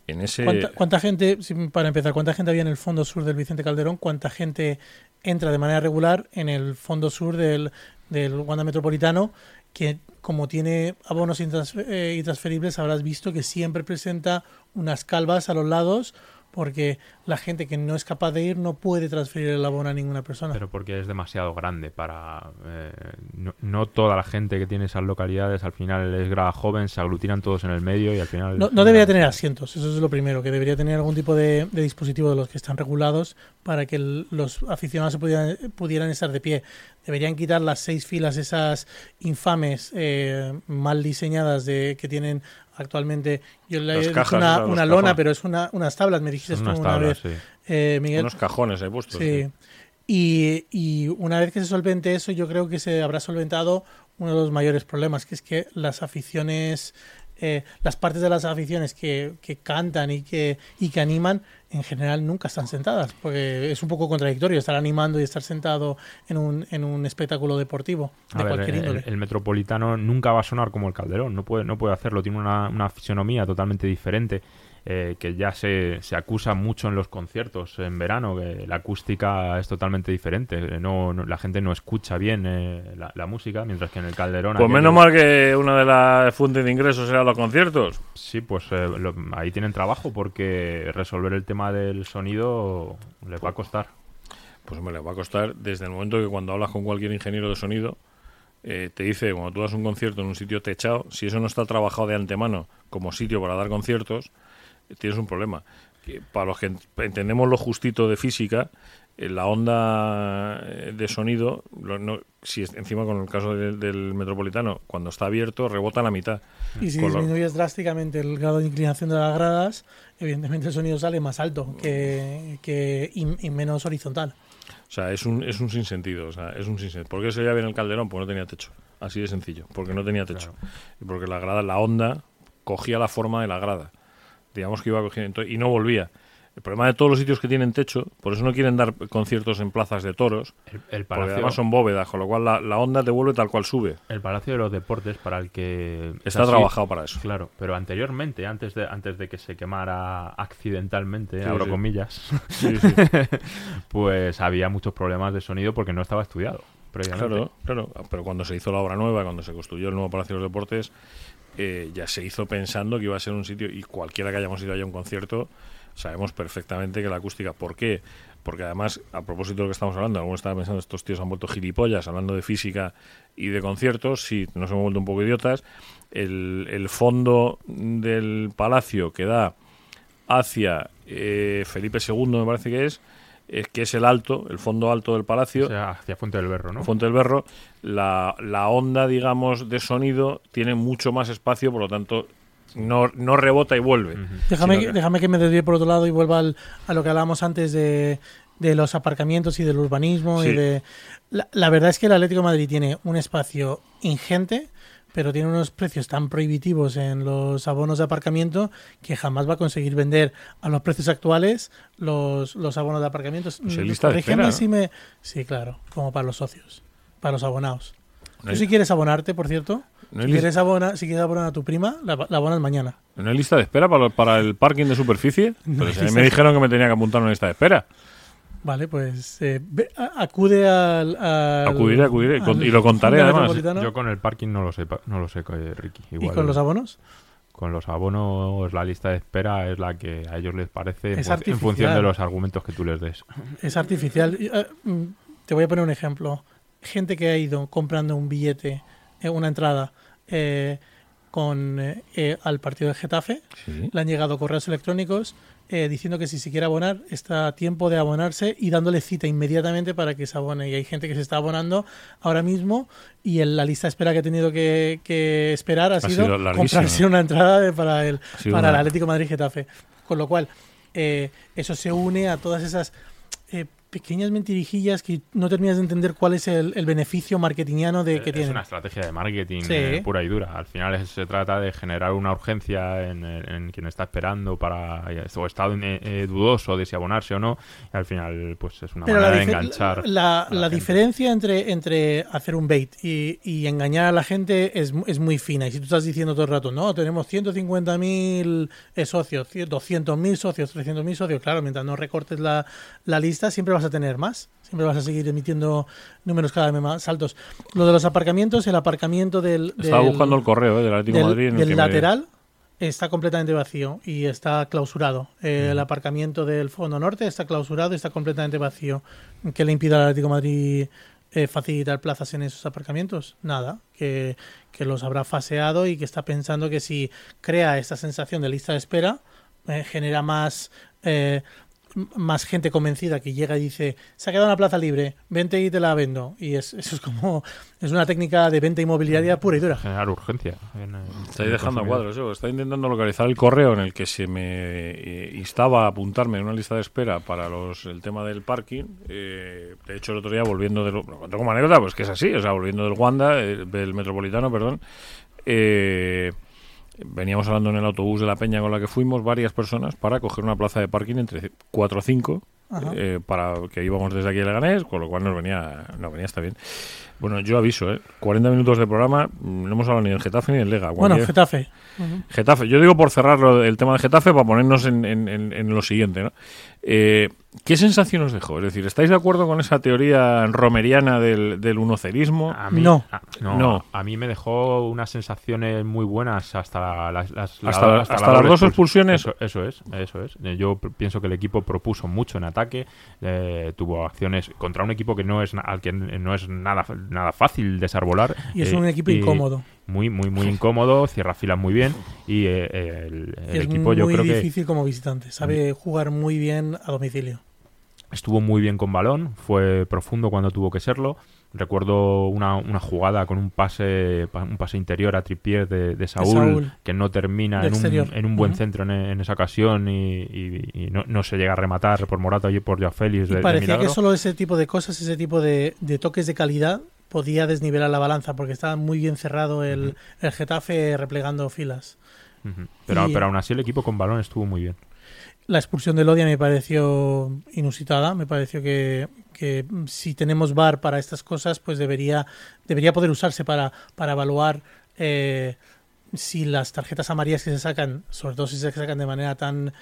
en ese... ¿Cuánta, cuánta gente, para empezar, cuánta gente había en el fondo sur del Vicente Calderón? ¿Cuánta gente entra de manera regular en el fondo sur del, del Wanda Metropolitano? Que como tiene abonos eh, intransferibles, habrás visto que siempre presenta unas calvas a los lados porque la gente que no es capaz de ir no puede transferir el abono a ninguna persona. Pero porque es demasiado grande para... eh, no, no toda la gente que tiene esas localidades al final es grada joven, se aglutinan todos en el medio y al final... No, no debería tener asientos, eso es lo primero, que debería tener algún tipo de, de dispositivo de los que están regulados para que el- los aficionados se pudieran, pudieran estar de pie. Deberían quitar las seis filas esas infames, eh, mal diseñadas de que tienen actualmente. Yo le he cajas, una, lona, cajones. pero es una, unas tablas, me dijiste tú una vez, sí. eh, Miguel. Unos cajones ahí puestos. Sí. Y, y una vez que se solvente eso, yo creo que se habrá solventado uno de los mayores problemas, que es que las aficiones eh, las partes de las aficiones que, que cantan y que, y que animan, en general nunca están sentadas, porque es un poco contradictorio estar animando y estar sentado en un, en un espectáculo deportivo de A ver, cualquier el, índole. el Metropolitano nunca va a sonar como el Calderón, no puede, no puede hacerlo, tiene una, una fisonomía totalmente diferente. Eh, que ya se, se acusa mucho en los conciertos en verano, que la acústica es totalmente diferente, eh, no, no- la gente no escucha bien eh, la, la música, mientras que en el Calderón... Pues menos mal que una de las fuentes de ingresos eran los conciertos. Sí, pues eh, lo- ahí tienen trabajo porque resolver el tema del sonido les va a costar. Pues me les va a costar desde el momento que cuando hablas con cualquier ingeniero de sonido, eh, te dice, cuando tú das un concierto en un sitio techado, si eso no está trabajado de antemano como sitio para dar conciertos, tienes un problema. Que para los que ent- entendemos lo justito de física, eh, la onda eh, de sonido, lo- no- si es, encima con el caso del, del metropolitano, cuando está abierto, rebota a la mitad. Y si Con lo- disminuyes drásticamente el grado de inclinación de las gradas, evidentemente el sonido sale más alto que, que y, y menos horizontal. O sea, es un, es un sinsentido. O sea, es un sinsentido. ¿Por qué se veía bien el calderón? Porque no tenía techo. Así de sencillo. Porque no tenía techo. Y porque la grada, la onda, cogía la forma de la grada. Digamos que iba cogiendo. y no volvía. El problema de todos los sitios que tienen techo, por eso no quieren dar conciertos en plazas de toros, El, el porque palacio, además son bóvedas, con lo cual la, la onda te vuelve tal cual sube. el Palacio de los Deportes, para el que... es Está así, trabajado para eso. Claro, pero anteriormente, antes de, antes de que se quemara accidentalmente, Sí, abro sí. comillas, Sí, (laughs) pues había muchos problemas de sonido porque no estaba estudiado previamente. Claro, claro. Pero cuando se hizo la obra nueva, cuando se construyó el nuevo Palacio de los Deportes, eh, ya se hizo pensando que iba a ser un sitio, y cualquiera que hayamos ido allá a un concierto, sabemos perfectamente que la acústica. ¿Por qué? Porque además, a propósito de lo que estamos hablando, algunos estaban pensando, estos tíos han vuelto gilipollas hablando de física y de conciertos, sí, nos hemos vuelto un poco idiotas. El, el fondo del palacio que da hacia eh, Felipe II, me parece que es, es que es el alto, el fondo alto del palacio, O sea, hacia Fuente del Berro, ¿no? Fuente del Berro, la, la onda, digamos, de sonido tiene mucho más espacio, por lo tanto, no, no rebota y vuelve. Déjame, que, que- déjame que me desvíe por otro lado y vuelva al- a lo que hablábamos antes de, de los aparcamientos y del urbanismo. y de la, la verdad es que el Atlético de Madrid tiene un espacio ingente, pero tiene unos precios tan prohibitivos en los abonos de aparcamiento que jamás va a conseguir vender a los precios actuales los, los abonos de aparcamientos. Pues Mm, lista de corrígeme espera, ¿no? si me- Sí, claro, como para los socios, para los abonados. No Tú si quieres abonarte, por cierto, no si quieres, abona, si quieres abonar a tu prima, la, la abonas mañana. no hay lista de espera para, para el parking de superficie. (laughs) No Pero hay si a mí lista me dijeron que me tenía que apuntar a una lista de espera. Vale, pues eh, ve- a- acude al, al- Acudiré, acudiré, al- con- y lo contaré, al además. Metropolitano. Yo con el parking no lo sé, pa- no lo sé, eh, Ricky. ¿Y Igual, con los abonos? con los abonos, la lista de espera es la que a ellos les parece en, Es fun- en función artificial. de los argumentos que tú les des. Es artificial. Y, eh, mm, te voy a poner un ejemplo. Gente que ha ido comprando un billete, eh, una entrada, eh, con eh, eh, al partido de Getafe, le han llegado correos electrónicos eh, diciendo que si se quiere abonar está a tiempo de abonarse y dándole cita inmediatamente para que se abone. Y hay gente que se está abonando ahora mismo y en la lista de espera que ha tenido que, que esperar ha, sido, sido comprarse una entrada de- para el, para el Atlético Madrid Getafe. Con lo cual, eh, eso se une a todas esas pequeñas mentirijillas que no terminas de entender cuál es el, el beneficio marketingiano de que es tienen. una estrategia de marketing Sí. eh, pura y dura. Al final es- se trata de generar una urgencia en, en quien está esperando para o está eh, eh, dudoso de si abonarse o no. Y al final, pues es una Pero manera de enganchar. la, la diferencia entre, entre hacer un bait y, y engañar a la gente es, es muy fina. Y si tú estás diciendo todo el rato, no, tenemos 150.000 eh, socios, 200.000 socios, 300.000 socios, claro, mientras no recortes la, la lista, siempre vas a tener más. Siempre vas a seguir emitiendo números cada vez más altos. Lo de los aparcamientos, el aparcamiento del. Estaba buscando el correo eh, del Atlético del, Madrid. en el del me- lateral está completamente vacío y está clausurado. Eh, El aparcamiento del fondo norte está clausurado y está completamente vacío. ¿Qué le impide al Atlético de Madrid eh, facilitar plazas en esos aparcamientos? Nada, que, que los habrá faseado y que está pensando que si crea esta sensación de lista de espera, eh, genera más... eh, más gente convencida que llega y dice se ha quedado una plaza libre, vente y te la vendo. Y es, eso es como es una técnica de venta inmobiliaria pura y dura. Generar urgencia. en, Estáis dejando a cuadros. Yo estoy intentando localizar el correo en el que se me eh, instaba a apuntarme en una lista de espera para los el tema del parking. Eh, de hecho, el otro día volviendo de lo, lo cuento como anécdota, pues que es así, o sea, volviendo del Wanda, eh, del Metropolitano, perdón. eh, veníamos hablando en el autobús de la peña con la que fuimos, varias personas, para coger una plaza de parking entre 4 o 5, Ajá. eh, para que íbamos desde aquí a Leganés, con lo cual nos venía, nos venía hasta bien. Bueno, yo aviso, ¿eh? 40 minutos de programa, mm, no hemos hablado ni del Getafe ni del Lega. Bueno, Getafe. Getafe, yo digo por cerrar el tema de Getafe para ponernos en, en- en- en lo siguiente, ¿no? Eh, ¿Qué sensación os dejó? Es decir, ¿estáis de acuerdo con esa teoría romeriana del, del unocerismo? A mí, No. a, no, No. a mí me dejó unas sensaciones muy buenas hasta las, las- la- Hasta- la hasta doble las dos expulsiones. Eso, eso es, eso es. Eh, Yo pienso que el equipo propuso mucho en ataque, eh, tuvo acciones contra un equipo que no es al que no es nada nada fácil desarbolar. Y es eh, un equipo y incómodo. Muy, muy, muy (laughs) incómodo, cierra filas muy bien y eh, el, el es equipo muy yo creo que difícil como visitante. Sabe jugar muy bien a domicilio. estuvo muy bien con balón, fue profundo cuando tuvo que serlo. Recuerdo una, una jugada con un pase pa- un pase interior a Trippier de, de Saúl, Saúl. que no termina en un, en un buen centro en, en esa ocasión y, y- y no, no se llega a rematar por Morata y por Joao Félix de, parecía que solo ese tipo de cosas, ese tipo de, de toques de calidad podía desnivelar la balanza porque estaba muy bien cerrado el, el Getafe replegando filas. Pero, y- pero aún así el equipo con balón estuvo muy bien. La expulsión de Lodia me pareció inusitada, me pareció que, que si tenemos VAR para estas cosas, pues debería, debería poder usarse para, para evaluar eh, si las tarjetas amarillas que se sacan, sobre todo si se sacan de manera tan,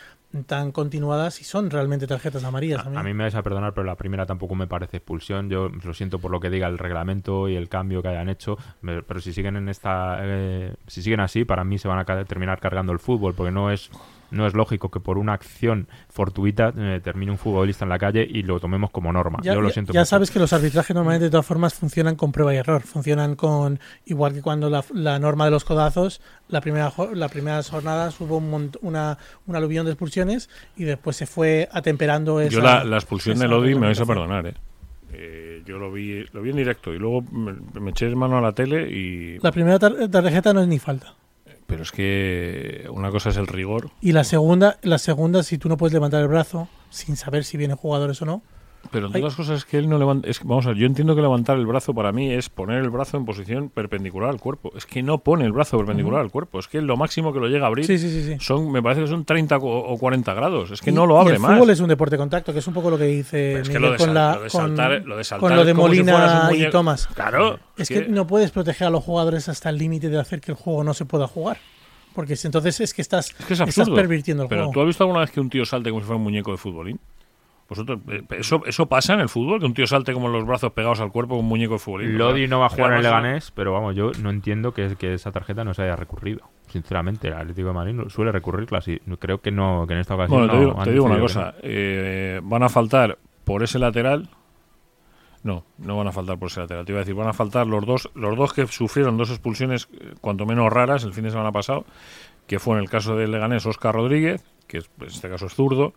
tan continuada, si son realmente tarjetas amarillas. A, a mí me vais a perdonar, pero la primera tampoco me parece expulsión. Yo lo siento por lo que diga el reglamento y el cambio que hayan hecho, pero si siguen en esta, eh, si siguen así, para mí se van a terminar cargando el fútbol, porque no es no es lógico que por una acción fortuita eh, termine un futbolista en la calle y lo tomemos como norma. Ya, Yo lo siento. ya mucho. sabes que los arbitrajes normalmente de todas formas funcionan con prueba y error. Funcionan con, igual que cuando la, la norma de los codazos, la primera, jo- la primera jornada hubo un mont- una, un aluvión de expulsiones y después se fue atemperando esa... Yo la, la expulsión de Lodi me vais a perdonar, ¿eh? Eh, yo lo vi, lo vi en directo y luego me, me eché mano a la tele y... La primera tar- tarjeta no es ni falta. Pero es que una cosa es el rigor. Y la segunda, la segunda, si tú no puedes levantar el brazo sin saber si vienen jugadores o no, Pero entre otras cosas es que él no levanta... Es que, vamos a ver, yo entiendo que levantar el brazo para mí es poner el brazo en posición perpendicular al cuerpo. Es que no pone el brazo perpendicular al cuerpo. Es que lo máximo que lo llega a abrir sí, sí, sí. son, me parece que son 30 co- o 40 grados. Es que Y- no lo y abre el más. fútbol es un deporte de contacto, que es un poco lo que dice Pero es que Miguel lo de, con, la, lo de con- saltar, lo de saltar con lo de como si Molina y Tomás. Claro. Es que no puedes proteger a los jugadores hasta el límite de hacer que el juego no se pueda jugar. Porque entonces es que estás, Es que es estás pervirtiendo el Pero juego. ¿tú has visto alguna vez que un tío salte como si fuera un muñeco de futbolín? ¿Vosotros, eh, eso, ¿Eso pasa en el fútbol? ¿Que un tío salte como los brazos pegados al cuerpo como un muñeco de futbolín? Lodi no va a jugar en el Leganés, pero vamos, yo no entiendo que, que esa tarjeta no se haya recurrido. Sinceramente, el Atlético de Madrid no- suele recurrirla así. Creo que no, que en esta ocasión Bueno, te no digo, han te digo una cosa. eh, van a faltar por ese lateral. No, no van a faltar por ese lateral. Te iba a decir, van a faltar los dos, los dos que sufrieron dos expulsiones, eh, cuanto menos raras, el fin de semana pasado, que fue en el caso del Leganés Oscar Rodríguez, que en este caso es zurdo,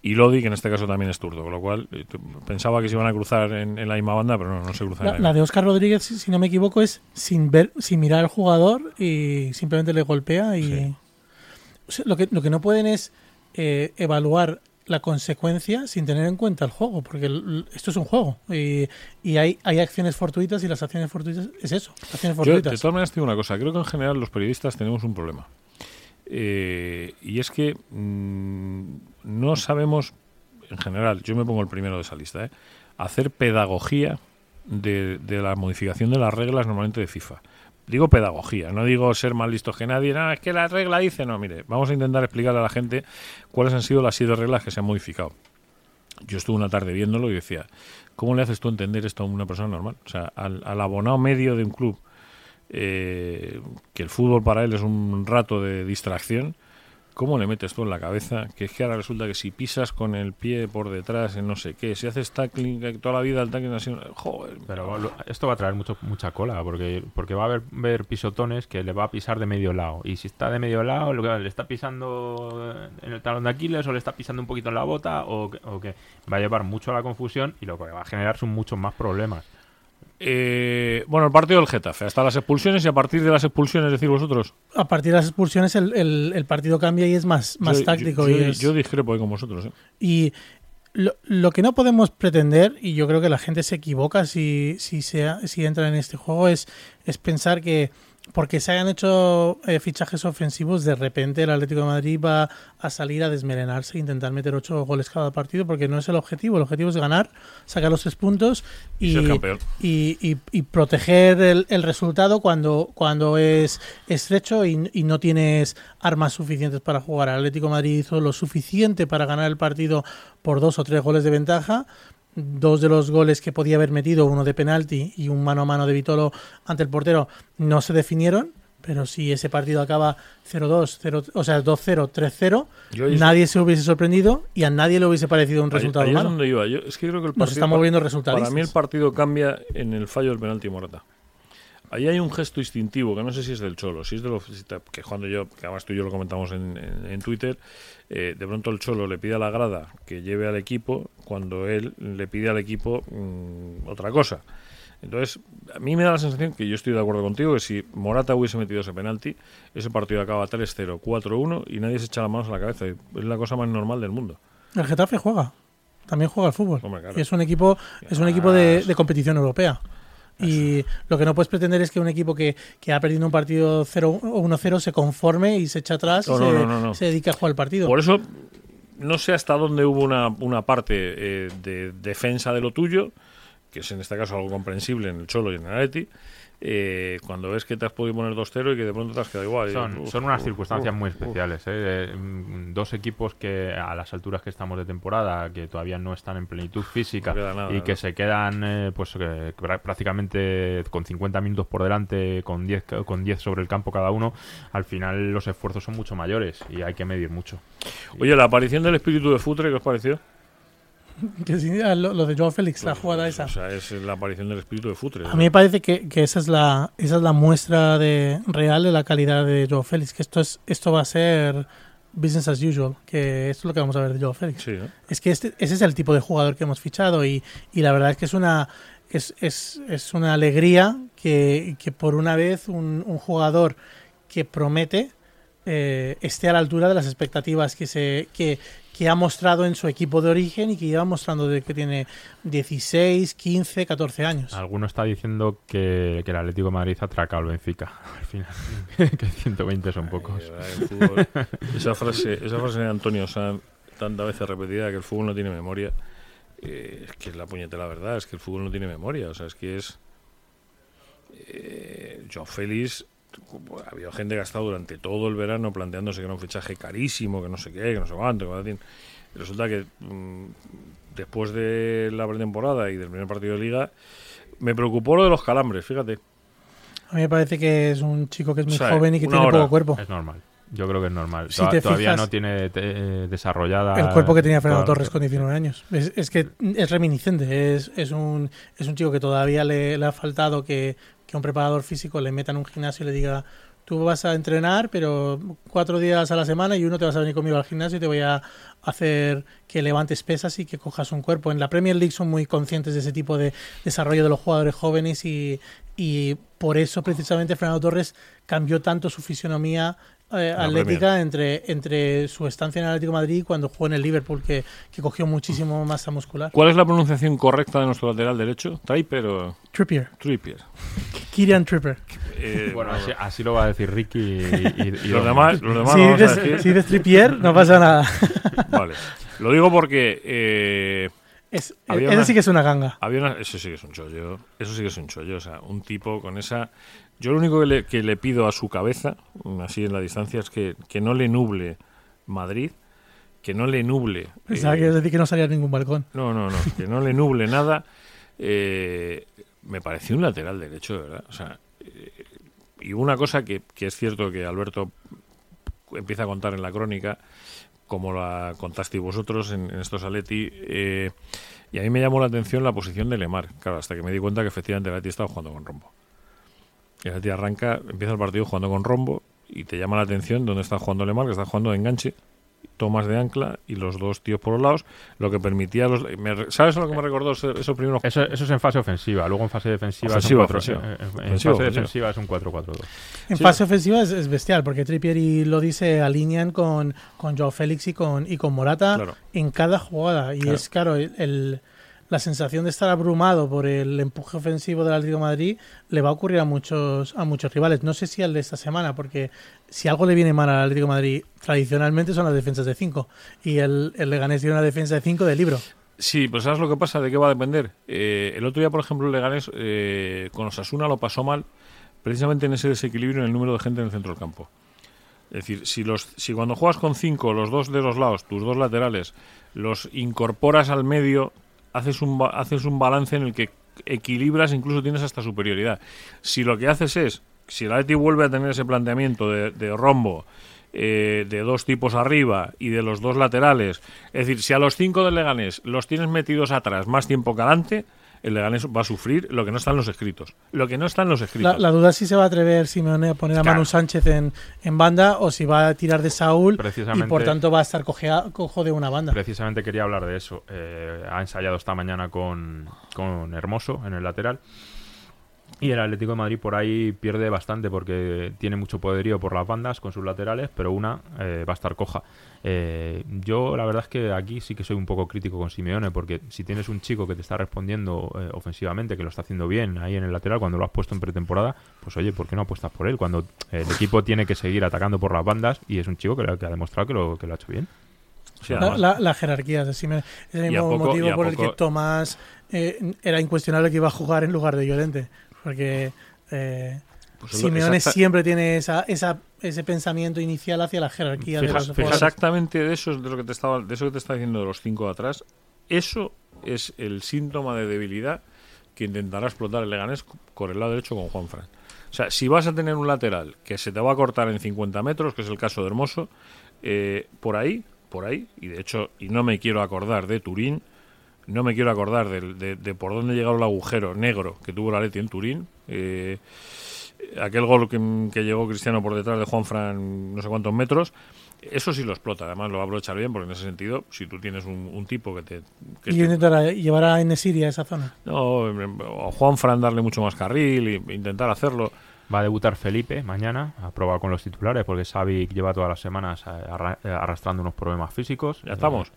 y Lodi, que en este caso también es zurdo. Con lo cual, eh, pensaba que se iban a cruzar en, en la misma banda, pero no, no se cruzan. La, en la de Oscar Rodríguez, si, si no me equivoco, es sin ver, sin mirar al jugador y simplemente le golpea y Sí. O sea, lo que lo que no pueden es eh, evaluar la consecuencia sin tener en cuenta el juego, porque el- esto es un juego y, y hay, hay acciones fortuitas y las acciones fortuitas es eso, acciones Yo, de fortuitas. todas maneras, te digo una cosa. Creo que en general los periodistas tenemos un problema. Eh, y es que mm, no sabemos, en general, yo me pongo el primero de esa lista, ¿eh? hacer pedagogía de, la modificación de las reglas normalmente de FIFA. Digo pedagogía, no digo ser más listos que nadie. No, es que la regla dice, no, mire, vamos a intentar explicarle a la gente cuáles han sido las siete reglas que se han modificado. Yo estuve una tarde viéndolo y decía, ¿cómo le haces tú entender esto a una persona normal? O sea, al abonado medio de un club, eh, que el fútbol para él es un rato de distracción, ¿cómo le metes tú en la cabeza que es que ahora resulta que si pisas con el pie por detrás en no sé qué, si haces tackling, que toda la vida el tackling sido... Joder, Pero esto va a traer mucho, mucha cola, porque, porque va a haber, pisotones que le va a pisar de medio lado. Y si está de medio lado, le está pisando en el talón de Aquiles o le está pisando un poquito en la bota, o, o que va a llevar mucho a la confusión y lo que va a generar son muchos más problemas. Eh, bueno, el partido del Getafe, hasta las expulsiones y a partir de las expulsiones, decir vosotros. A partir de las expulsiones el, el- el partido cambia y es más, más Yo- táctico. Yo, y yo, es- yo discrepo ahí con vosotros. ¿eh? Y lo, lo que no podemos pretender, y yo creo que la gente se equivoca si, si, se, si entra en este juego, es, es pensar que porque se hayan hecho eh, fichajes ofensivos, de repente el Atlético de Madrid va a salir a desmelenarse e intentar meter ocho goles cada partido, porque no es el objetivo. El objetivo es ganar, sacar los tres puntos y, y, y- y proteger el, el resultado cuando, cuando es estrecho y, y no tienes armas suficientes para jugar. El Atlético de Madrid hizo lo suficiente para ganar el partido por dos o tres goles de ventaja. Dos de los goles que podía haber metido, uno de penalti y un mano a mano de Vitolo ante el portero, no se definieron. Pero si ese partido acaba 0-2, 0, o sea, 2-0, 3-0, Yo ahí- nadie se hubiese sorprendido y a nadie le hubiese parecido un resultado ahí malo. donde iba. Yo, es que creo que el Nos partido, estamos volviendo para resultadistas. mí el partido cambia en el fallo del penalti Morata. Ahí hay un gesto instintivo que no sé si es del Cholo, si es de los que cuando yo, que además tú y yo lo comentamos en, en- en Twitter, eh, de pronto el Cholo le pide a la grada que lleve al equipo cuando él le pide al equipo mm, otra cosa. Entonces, a mí me da la sensación que yo estoy de acuerdo contigo que si Morata hubiese metido ese penalti, ese partido acaba 3-0, 4-1 y nadie se echa las manos a la cabeza. Es la cosa más normal del mundo. El Getafe juega. También juega al fútbol. Hombre, claro. Y es un equipo, es un equipo de, de competición europea. Y lo que no puedes pretender es que un equipo que, que ha perdido un partido 0 o 1-0 se conforme y se echa atrás No, y se, no, no, no. se dedique a jugar el partido. Por eso, no sé hasta dónde hubo una, una parte eh, de defensa de lo tuyo, que es en este caso algo comprensible en el Cholo y en el Atleti, eh, cuando ves que te has podido poner 2-0 y que de pronto te has quedado igual. Son, Uf, son unas uf, circunstancias uf, muy especiales. ¿eh? Mm, Dos equipos que a las alturas que estamos de temporada, que todavía no están en plenitud física No queda nada, y que ¿no? se quedan eh, pues eh, prá- prácticamente con 50 minutos por delante, con 10, ca- con 10 sobre el campo cada uno, al final los esfuerzos son mucho mayores y hay que medir mucho. Oye, la aparición del espíritu de Futre, ¿qué os pareció? (laughs) Que sí, ah, lo, lo de Joao Félix, la jugada esa. O sea, es la aparición del espíritu de Futre. A mí me parece que, que esa es la esa es la muestra de real de la calidad de Joao Félix, que esto es esto va a ser business as usual, que esto es lo que vamos a ver de Joao Félix. Sí, ¿no? Es que este, ese es el tipo de jugador que hemos fichado y, y la verdad es que es una es, es, es una alegría que, que por una vez un, un jugador que promete eh, esté a la altura de las expectativas que se que, que ha mostrado en su equipo de origen y que lleva mostrando desde que tiene 16, 15, 14 años. Alguno está diciendo que, que el Atlético de Madrid ha atracado al Benfica. (laughs) Al final, (laughs) que 120 son pocos. (laughs) Esa, frase, esa frase de Antonio Sanz, tantas veces repetida, que el fútbol no tiene memoria, eh, es que es la puñetera verdad, es que el fútbol no tiene memoria, o sea, es que es... Eh, Joao Félix, ha habido gente que ha estado durante todo el verano planteándose que era un fichaje carísimo, que no sé qué, que no sé cuánto, que resulta que mm, después de la pretemporada y del primer partido de liga, me preocupó lo de los calambres, fíjate. A mí me parece que es un chico que es muy O sea, joven y que tiene hora. poco cuerpo. Es normal. Yo creo que es normal. Si Toda- te todavía fijas- no tiene te- eh, desarrollada. El cuerpo que tenía Fernando toda- Torres con 19 años. Es, es que es reminiscente. Es, es, un, es un chico que todavía le, le ha faltado que, que un preparador físico le meta en un gimnasio y le diga: Tú vas a entrenar, pero cuatro días a la semana y uno te vas a venir conmigo al gimnasio y te voy a hacer que levantes pesas y que cojas un cuerpo. En la Premier League son muy conscientes de ese tipo de desarrollo de los jugadores jóvenes y, y por eso precisamente Fernando Torres cambió tanto su fisionomía eh, atlética entre, entre su estancia en el Atlético de Madrid y cuando jugó en el Liverpool, que, que cogió muchísimo masa muscular. ¿Cuál es la pronunciación correcta de nuestro lateral derecho? ¿Tripper o Trippier, Trippier? Kirian Trippier. Eh, Bueno, así, así lo va a decir Ricky y, y- y los demás, los demás Si lo vamos a dices, decir. si dices Trippier, no pasa nada. Vale. Lo digo porque eh, Es, ese una- sí que es una ganga. había una- eso sí que es un chollo. Eso sí que es un chollo. O sea, un tipo con esa. Yo lo único que le, que le pido a su cabeza, así en la distancia, es que, que no le nuble Madrid, que no le nuble. Pensaba eh, que decir que no salía a ningún balcón. No, no, no, que no le nuble nada. Eh, me pareció un lateral derecho, de verdad. O sea, eh, y una cosa que, que es cierto que Alberto empieza a contar en la crónica, como la contasteis vosotros en, en estos Aleti, eh, y a mí me llamó la atención la posición de Lemar, claro, hasta que me di cuenta que efectivamente el Atleti estaba jugando con Rombo. El Atleti arranca, empieza el partido jugando con Rombo, y te llama la atención dónde está jugando Lemar, que está jugando de enganche, tomas de ancla y los dos tíos por los lados, lo que permitía a los... me- ¿Sabes a lo que me recordó esos primeros Eso, eso es en fase ofensiva. Luego en fase defensiva Ofensiva, es un 4 ofensiva. eh, eh, En Ofensiva, fase ofensiva. defensiva es un 4-4-2. En Sí. fase ofensiva es, es bestial, porque Trippier y Lodi se alinean con, con Joao Félix y con, y con Morata Claro. en cada jugada. Y Claro. es claro, el, el- la sensación de estar abrumado por el empuje ofensivo del Atlético Madrid le va a ocurrir a muchos, a muchos rivales. No sé si al de esta semana, porque si algo le viene mal al Atlético Madrid tradicionalmente son las defensas de 5. Y el, el Leganés tiene una defensa de 5 de libro. Sí, pues ¿sabes lo que pasa? ¿De qué va a depender? Eh, el otro día, por ejemplo, el Leganés eh, con Osasuna lo pasó mal precisamente en ese desequilibrio en el número de gente en el centro del campo. Es decir, si, los, si cuando juegas con cinco, los dos de los lados, tus dos laterales, los incorporas al medio, haces un, haces un balance en el que equilibras, incluso tienes hasta superioridad. Si lo que haces es, si el Atleti vuelve a tener ese planteamiento de, de rombo, eh, de dos tipos arriba y de los dos laterales, es decir, si a los cinco del Leganés los tienes metidos atrás más tiempo que adelante, el Leganés va a sufrir lo que no está en los escritos. Lo que no está en los escritos. La, la duda es si se va a atrever Simeone a poner a Claro. Manu Sánchez en, en banda o si va a tirar de Saúl y por tanto va a estar cogea- cojo de una banda. Precisamente quería hablar de eso. Eh, ha ensayado esta mañana con, con Hermoso en el lateral. Y el Atlético de Madrid por ahí pierde bastante porque tiene mucho poderío por las bandas con sus laterales, pero una eh, va a estar coja. Eh, yo la verdad es que aquí sí que soy un poco crítico con Simeone porque si tienes un chico que te está respondiendo eh, ofensivamente, que lo está haciendo bien ahí en el lateral cuando lo has puesto en pretemporada, pues oye, ¿por qué no apuestas por él? Cuando el equipo tiene que seguir atacando por las bandas y es un chico que, lo- que ha demostrado que lo, que lo ha hecho bien. La, además- la, la jerarquía de Simeone. Es el mismo poco- motivo por el que Tomás eh, era incuestionable que iba a jugar en lugar de Llorente. Porque eh, Pues Simeone exacta- siempre tiene esa, esa, ese pensamiento inicial hacia la jerarquía de Fija- los fija- jugadores. exactamente de eso es de lo que te estaba de eso que te está diciendo de los cinco de atrás eso es el síntoma de debilidad que intentará explotar el Leganés con el lado derecho con Juanfran o sea si vas a tener un lateral que se te va a cortar en 50 metros que es el caso de Hermoso eh, por ahí por ahí y de hecho y no me quiero acordar de Turín no me quiero acordar del- de, de por dónde llegó el agujero negro que tuvo la Leti en Turín eh, aquel gol que, que llegó Cristiano por detrás de Juanfran no sé cuántos metros, eso sí lo explota, además lo va a aprovechar bien, porque en ese sentido, si tú tienes un, un tipo que te... que Y te- intentar llevar a Enesiri a esa zona. no, o Juanfran darle mucho más carril e intentar hacerlo. Va a debutar Felipe mañana, a probar con los titulares, porque Xavi lleva todas las semanas eh, eh, arrastrando unos problemas físicos. Ya estamos.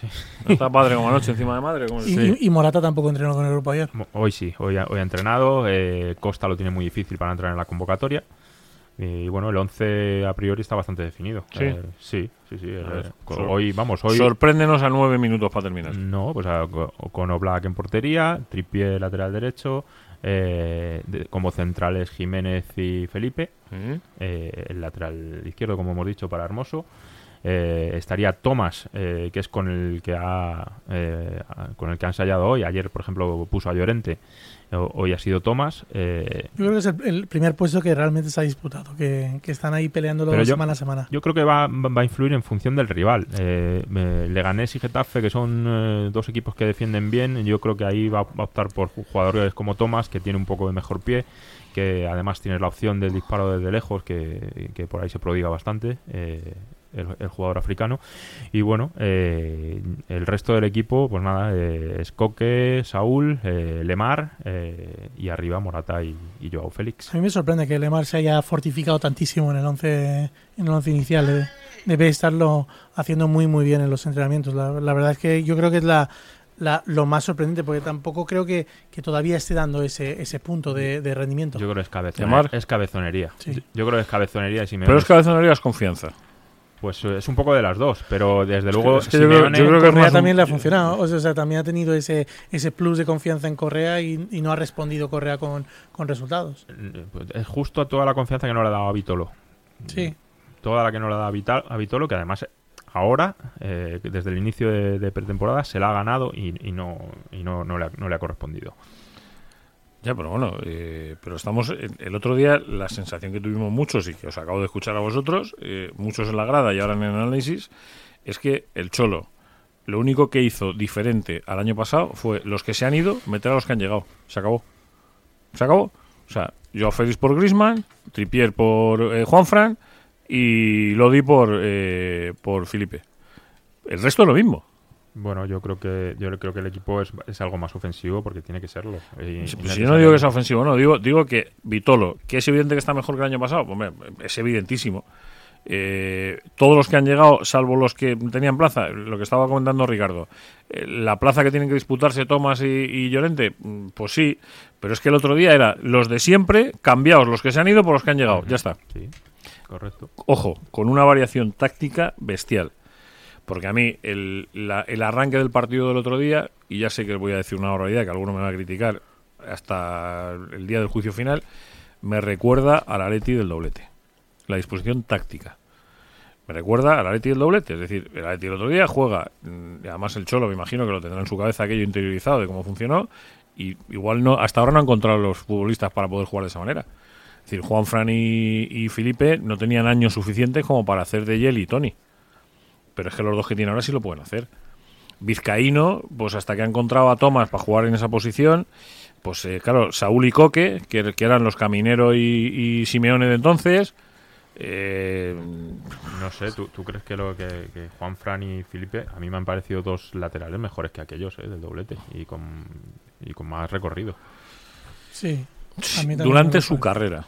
Sí. ¿No está padre como anoche encima de madre? Y, Sí. y- y Morata tampoco entrenó con el grupo ayer. Hoy sí, hoy ha, hoy ha entrenado. eh, Costa lo tiene muy difícil para entrar en la convocatoria. Y bueno, el 11 a priori está bastante definido. Sí. Eh, sí, sí, sí. eh, ver, hoy, vamos, hoy. Sorpréndenos a nueve minutos para terminar. No, pues a- co- con Oblak en portería, Tripié lateral derecho, eh, de- como centrales Jiménez y Felipe, eh, el lateral izquierdo, como hemos dicho, para Hermoso. Eh, estaría Tomás, eh, que es con el que ha eh, con el que ha ensayado hoy. Ayer, por ejemplo, puso a Llorente. O- Hoy ha sido Tomás. eh, Yo creo que es el, el primer puesto que realmente se ha disputado, que, que están ahí peleándolo yo- semana a semana. Yo creo que va, va a influir en función del rival. Eh, eh, Leganés y Getafe, que son dos equipos que defienden bien, yo creo que ahí va, va a optar por jugadores como Thomas, que tiene un poco de mejor pie, que además tiene la opción del disparo desde lejos, que, que por ahí se prodiga bastante. eh, el, el jugador africano y bueno eh, el resto del equipo pues nada eh, es Coque, Saúl, eh, Lemar eh, y arriba Morata y, y Joao Félix A mí me sorprende que Lemar se haya fortificado tantísimo en el once, en el once inicial. Debe, debe estarlo haciendo muy muy bien en los entrenamientos. La, la verdad es que yo creo que es la, la- lo más sorprendente, porque tampoco creo que, que todavía esté dando ese, ese punto de, de rendimiento. Yo creo que es, cabezone- es cabezonería. Sí. Yo- creo que es cabezonería y Simeone. Pero es cabezonería es confianza. Pues eh, es un poco de las dos, pero desde luego es que yo creo- Simeone- yo creo que Correa un- también le ha funcionado, o sea, también ha tenido ese, ese plus de confianza en Correa y, y no ha respondido Correa con, con resultados. eh, pues es justo toda la confianza que no le ha dado a Vitolo. Sí, Toda la que no le ha dado a, Vital- a Vitolo, que además eh, ahora, eh, desde el inicio de, de pretemporada, se la ha ganado y, y no, y no, no le ha, no le ha correspondido. Ya, pero bueno, eh, pero estamos. El, el otro día, la sensación que tuvimos muchos y que os acabo de escuchar a vosotros, eh, muchos en la grada y ahora en el análisis, es que el Cholo, lo único que hizo diferente al año pasado fue los que se han ido, meter a los que han llegado. Se acabó. Se acabó. O sea, Joao Félix por Grisman, Tripier por eh, Juanfran y Lodi por, eh, por Felipe. El resto es lo mismo. Bueno, yo creo que yo creo que el equipo es, es algo más ofensivo porque tiene que serlo. Y- Si- pues si yo no digo que sea ofensivo, no, digo, digo que Vitolo, que es evidente que está mejor que el año pasado, hombre, es evidentísimo. Eh, todos los que han llegado, salvo los que tenían plaza, lo que estaba comentando Ricardo, eh, la plaza que tienen que disputarse Tomás y, y, Llorente, mm, pues sí, pero es que el otro día era los de siempre, cambiados los que se han ido por los que han llegado, ya está. Sí, correcto. Ojo, con una variación táctica bestial. Porque a mí el, arranque del partido del otro día, y ya sé que voy a decir una barbaridad que alguno me va a criticar hasta el día del juicio final, me recuerda al Atleti del doblete. La disposición táctica. Me recuerda al Atleti del doblete. Es decir, el Atleti el otro día juega, mm, además el Cholo me imagino que lo tendrá en su cabeza aquello interiorizado de cómo funcionó, y igual no hasta ahora no han encontrado los futbolistas para poder jugar de esa manera. Es decir, Juan Fran y, Felipe no tenían años suficientes como para hacer de Yel y Tony. Pero es que los dos que tienen ahora sí lo pueden hacer. Vizcaíno, pues hasta que ha encontrado a Tomás para jugar en esa posición, pues eh, claro, Saúl y Coque, que, que eran los Caminero y, y Simeone de entonces, eh, No sé, ¿tú, tú crees que, lo que, que Juan Fran y Felipe, a mí me han parecido dos laterales mejores que aquellos eh, del doblete y con, y con más recorrido? Sí. a mí también durante su parece. carrera.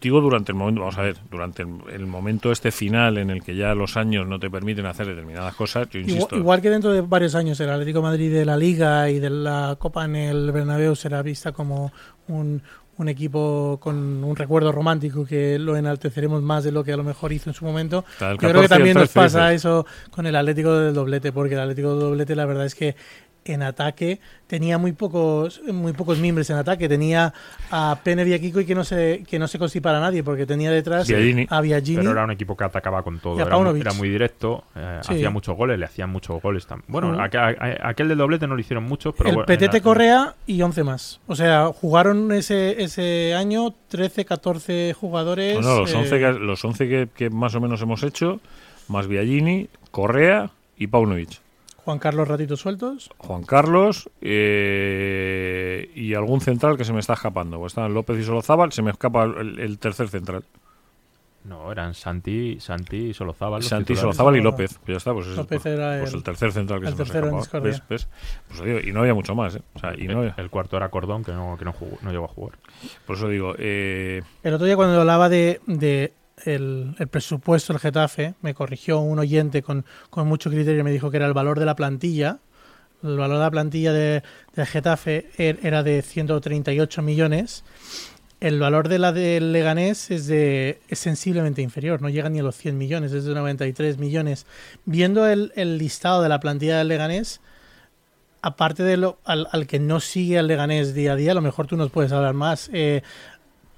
Digo durante el momento, vamos a ver, durante el, el momento este final en el que ya los años no te permiten hacer determinadas cosas, yo insisto. igual que dentro de varios años el Atlético de Madrid de la Liga y de la Copa en el Bernabéu será vista como un, un equipo con un recuerdo romántico que lo enalteceremos más de lo que a lo mejor hizo en su momento. Yo creo 14 y que también nos 13 pasa eso con el Atlético del doblete, porque el Atlético del doblete la verdad es que en ataque tenía muy pocos muy pocos miembros en ataque. Tenía a Pene y a Kiko y que no se que no se constipara a nadie, porque tenía detrás Biagini. a Biagini. Pero era un equipo que atacaba con todo. Era, muy- Paunovic. era muy directo, eh, Sí. hacía muchos goles, le hacían muchos goles también. Bueno, aquel, del doblete no le hicieron muchos, pero el bueno, la- Correa y 11 más. O sea, jugaron ese, ese año 13, 14 jugadores. Bueno, los eh, 11, que, los 11 que, que más o menos hemos hecho, más Biagini, Correa y Paunovic. Juan Carlos Ratitos Sueltos. Juan Carlos eh, y algún central que se me está escapando. Pues están López y Solozábal, se me escapa el, el tercer central. No, eran Santi, Santi y Solozábal. Santi. Solozábal y López. Pues ya está, pues, López pues- era pues el- el tercer central que el se tercero en escapado. discordia. ¿Ves? ¿Ves? Pues digo, y no había mucho más, ¿eh? O sea, y no El, había- el cuarto era Cordón, que no, que no, jugó- no llegó a jugar. Por eso digo, eh, El otro día cuando hablaba de, de el, presupuesto del Getafe, me corrigió un oyente con, con mucho criterio me dijo que era el valor de la plantilla. El valor de la plantilla de, del Getafe er- era de 138 millones. El valor de la del Leganés es, de, es sensiblemente inferior, no llega ni a los 100 millones, es de 93 millones. Viendo el, el listado de la plantilla del Leganés, aparte de lo, al, al que no sigue al Leganés día a día, a lo mejor tú nos puedes hablar más. Eh,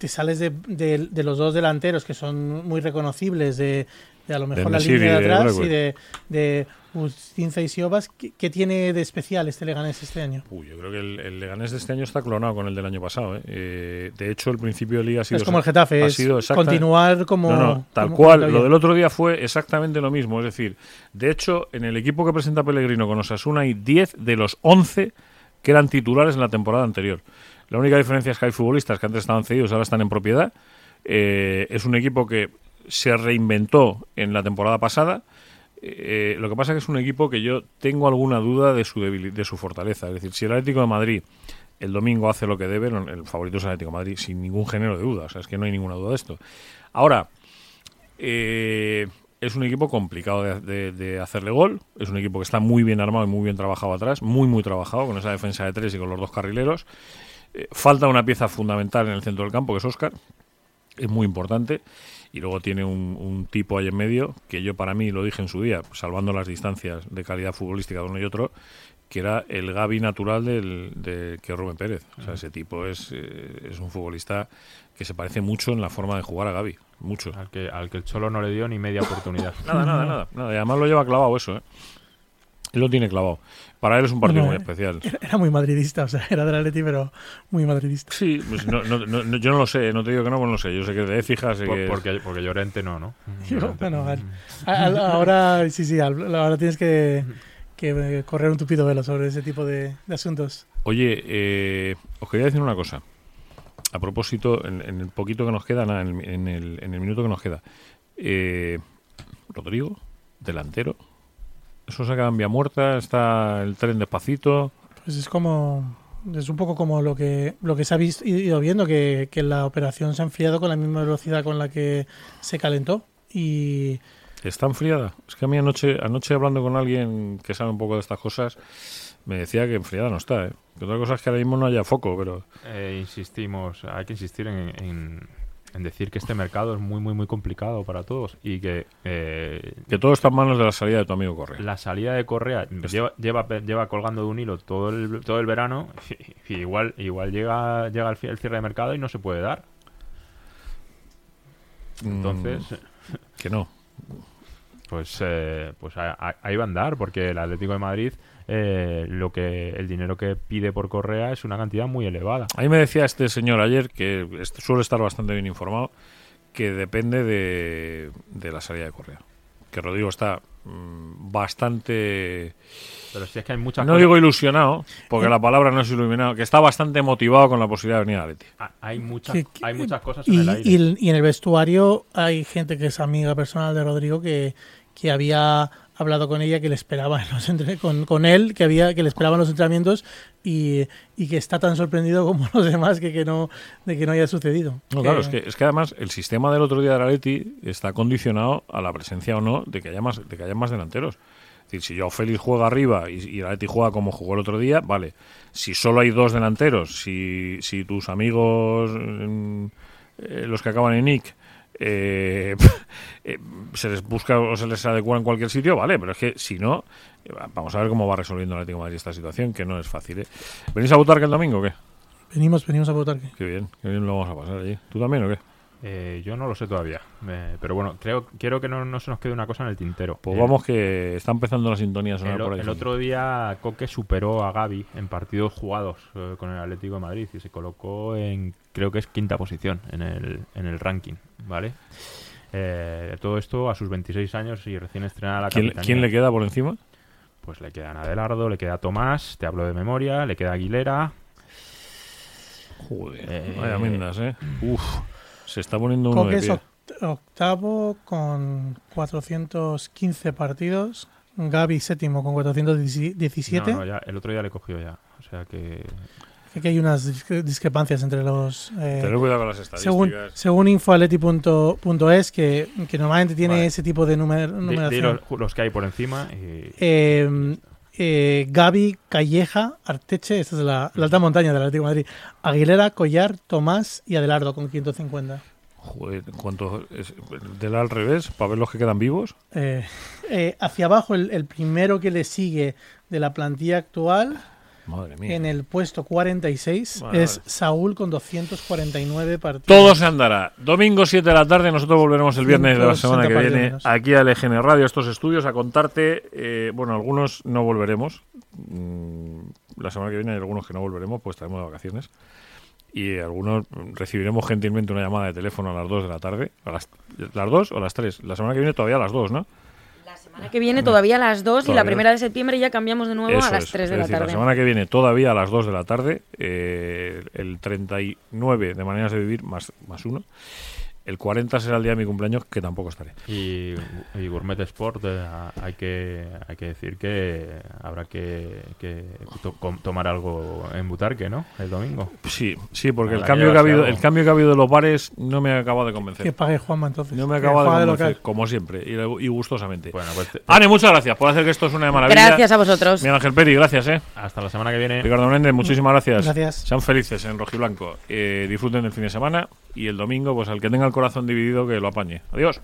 te sales de, de- de los dos delanteros que son muy reconocibles, de, de a lo mejor la línea de atrás y de, de Ustinza y Siobas. ¿Qué, qué tiene de especial este Leganés este año? uy, yo creo que el, el Leganés de este año está clonado con el del año pasado. ¿eh? Eh, de hecho, el principio de liga ha sido. Es como el Getafe, ha es sido exacta- continuar como... No, no, tal como- cual. Lo del otro día fue exactamente lo mismo. Es decir, de hecho, en el equipo que presenta Pellegrino con Osasuna hay 10 de los 11 que eran titulares en la temporada anterior. La única diferencia es que hay futbolistas que antes estaban cedidos, ahora están en propiedad. Eh, es un equipo que se reinventó en la temporada pasada. Eh, lo que pasa es que es un equipo que yo tengo alguna duda de su, de su fortaleza. Es decir, si el Atlético de Madrid el domingo hace lo que debe, el favorito es el Atlético de Madrid, sin ningún género de duda. O sea, es que no hay ninguna duda de esto. Ahora, eh, es un equipo complicado de- de hacerle gol. Es un equipo que está muy bien armado y muy bien trabajado atrás, muy, muy trabajado con esa defensa de tres y con los dos carrileros. Eh, falta una pieza fundamental en el centro del campo, que es Oscar. Es muy importante. Y luego tiene un, un tipo ahí en medio, que yo para mí lo dije en su día, salvando las distancias de calidad futbolística de uno y otro, que era el Gaby natural del, de que es Rubén Pérez. O sea, ese tipo es, eh, es un futbolista que se parece mucho en la forma de jugar a Gaby. Mucho. Al que, al que el Cholo no le dio ni media oportunidad. Nada, nada, nada, nada. Y además lo lleva clavado eso, ¿eh? Él lo tiene clavado. Para él es un partido muy especial. Era, muy madridista, o sea, era del Atleti, pero muy madridista. Sí, pues no, no- no- no- yo no lo sé, no te digo que no, pues no lo sé. Yo sé que es de Écija, sé Por- que es- porque, porque Llorente no, ¿no? Llorente- bueno, al- al- ahora sí, sí, al- ahora tienes que, que correr un tupido velo sobre ese tipo de, de asuntos. Oye, eh, os quería decir una cosa. A propósito, en, en el poquito que nos queda, nada, en, el, en el- en el minuto que nos queda. Eh, Rodrigo, delantero. Eso se queda en vía muerta, está el tren despacito. Pues es como. Es un poco como lo que, lo que se ha visto, ido viendo, que, que la operación se ha enfriado con la misma velocidad con la que se calentó. y ¿Está enfriada? Es que a mí anoche, anoche hablando con alguien que sabe un poco de estas cosas, me decía que enfriada no está, ¿eh? Que otra cosa es que ahora mismo no haya foco, pero... Eh, insistimos, hay que insistir en, en- en decir que este mercado es muy, muy, muy complicado para todos y que eh, Que todo está en manos de la salida de tu amigo Correa. la salida de Correa lleva, lleva, lleva colgando de un hilo todo el, todo el verano y, igual, igual llega, llega el, cierre de mercado y no se puede dar. Entonces, Mm, que no. pues, eh, pues ahí va a andar, porque el Atlético de Madrid, eh, lo que el dinero que pide por Correa es una cantidad muy elevada. A mí me decía este señor ayer, que suele estar bastante bien informado, que depende de, de la salida de Correa. Que Rodrigo está mm, bastante... Pero si es que hay muchas No cosas- digo ilusionado, porque la palabra no es iluminado, que está bastante motivado con la posibilidad de venir a Leti. Ah, Hay muchas, que- que- hay muchas cosas en y, el aire. y y en el vestuario hay gente que es amiga personal de Rodrigo que, que había hablado con ella que le esperaba en los entre- con, con él que había que le esperaba en los entrenamientos y, y que está tan sorprendido como los demás que, que no de que no haya sucedido No, claro, es que, es que además el sistema del otro día de la Leti está condicionado a la presencia o no de que haya más, de que haya más delanteros. Es decir, si yo Félix juega arriba y, y la Leti juega como jugó el otro día, vale. Si solo hay dos delanteros, si, si tus amigos, mm, eh, los que acaban en Nick, eh, (laughs) eh, se les busca o se les adecua en cualquier sitio, vale, pero es que si no, eh, vamos a ver cómo va resolviendo el Atlético de Madrid esta situación, que no es fácil. ¿eh? ¿Venís a votar que el domingo o qué? venimos venimos a votar Qué bien, qué bien lo vamos a pasar allí. ¿Tú también o qué? Eh, yo no lo sé todavía. Eh, pero bueno, creo quiero que no, no se nos quede una cosa en el tintero. Pues Eh, vamos que está empezando la sintonía sonar El, por ahí. el otro día Coque superó a Gaby en partidos jugados eh, con el Atlético de Madrid y se colocó en, creo que es quinta posición en el, en el ranking, ¿vale? Eh, todo esto a sus 26 años y recién estrenada la ¿Quién, quién le queda por encima? Pues le quedan Adelardo, le queda Tomás, te hablo de memoria, le queda Aguilera. Joder, vaya mendas, ¿eh? Uf, se está poniendo uno de es pie. oct- octavo con 415 partidos Gaby séptimo con 417 No, no, ya, el otro día le cogió ya. O sea que que hay unas discre- discrepancias entre los eh, Tener cuidado con las según, estadísticas. según infoaleti.es que, que normalmente tiene Vale. ese tipo de numer- numeración. los, los que hay por encima y Eh, eh, Gaby, Calleja, Arteche, esta es la, la alta montaña del Atlético de Madrid. Aguilera, Collar, Tomás y Adelardo con 550. Joder, ¿cuánto es? Del al revés, para ver los que quedan vivos. Eh, eh, hacia abajo, el, el primero que le sigue de la plantilla actual, Madre mía. en el puesto 46, Vale, es. Saúl con 249 partidos. Todo se andará. Domingo 7 de la tarde, nosotros volveremos el viernes de la semana que 160 viene aquí a LGN Radio, a estos estudios, a contarte. eh, bueno, algunos no volveremos. Mm, La semana que viene hay algunos que no volveremos, pues estaremos de vacaciones. Y algunos recibiremos gentilmente una llamada de teléfono a las 2 de la tarde. ¿A las, ¿Las 2 o las 3? La semana que viene todavía a las 2, ¿no? La semana que viene todavía a las 2 y Todavía. la primera de septiembre ya cambiamos de nuevo Eso a las es. 3 de Es la decir, tarde. La semana que viene todavía a las 2 de la tarde, eh, el 39 de maneras de vivir más, más uno. El 40 será el día de mi cumpleaños, que tampoco estaré. Y, y Gourmet Sport, eh, hay, que, hay que decir que habrá que, que to- com- tomar algo en Butarque, ¿no? El domingo. Sí, sí, porque el Habrá cambio, que ha habido, el cambio que ha habido de los bares no me ha acabado de convencer. Que pague Juanma entonces. No me acabado de convencer, local. como siempre, y, y gustosamente. Bueno, pues te- Ane, muchas gracias por hacer que esto suene de maravilla. Gracias a vosotros. Miguel Ángel Peri, gracias, ¿eh? hasta la semana que viene. Ricardo Méndez, muchísimas gracias. Gracias. Sean felices en Rojiblanco. Eh, disfruten del fin de semana y el domingo, pues al que tenga el corazón dividido, que lo apañe. Adiós.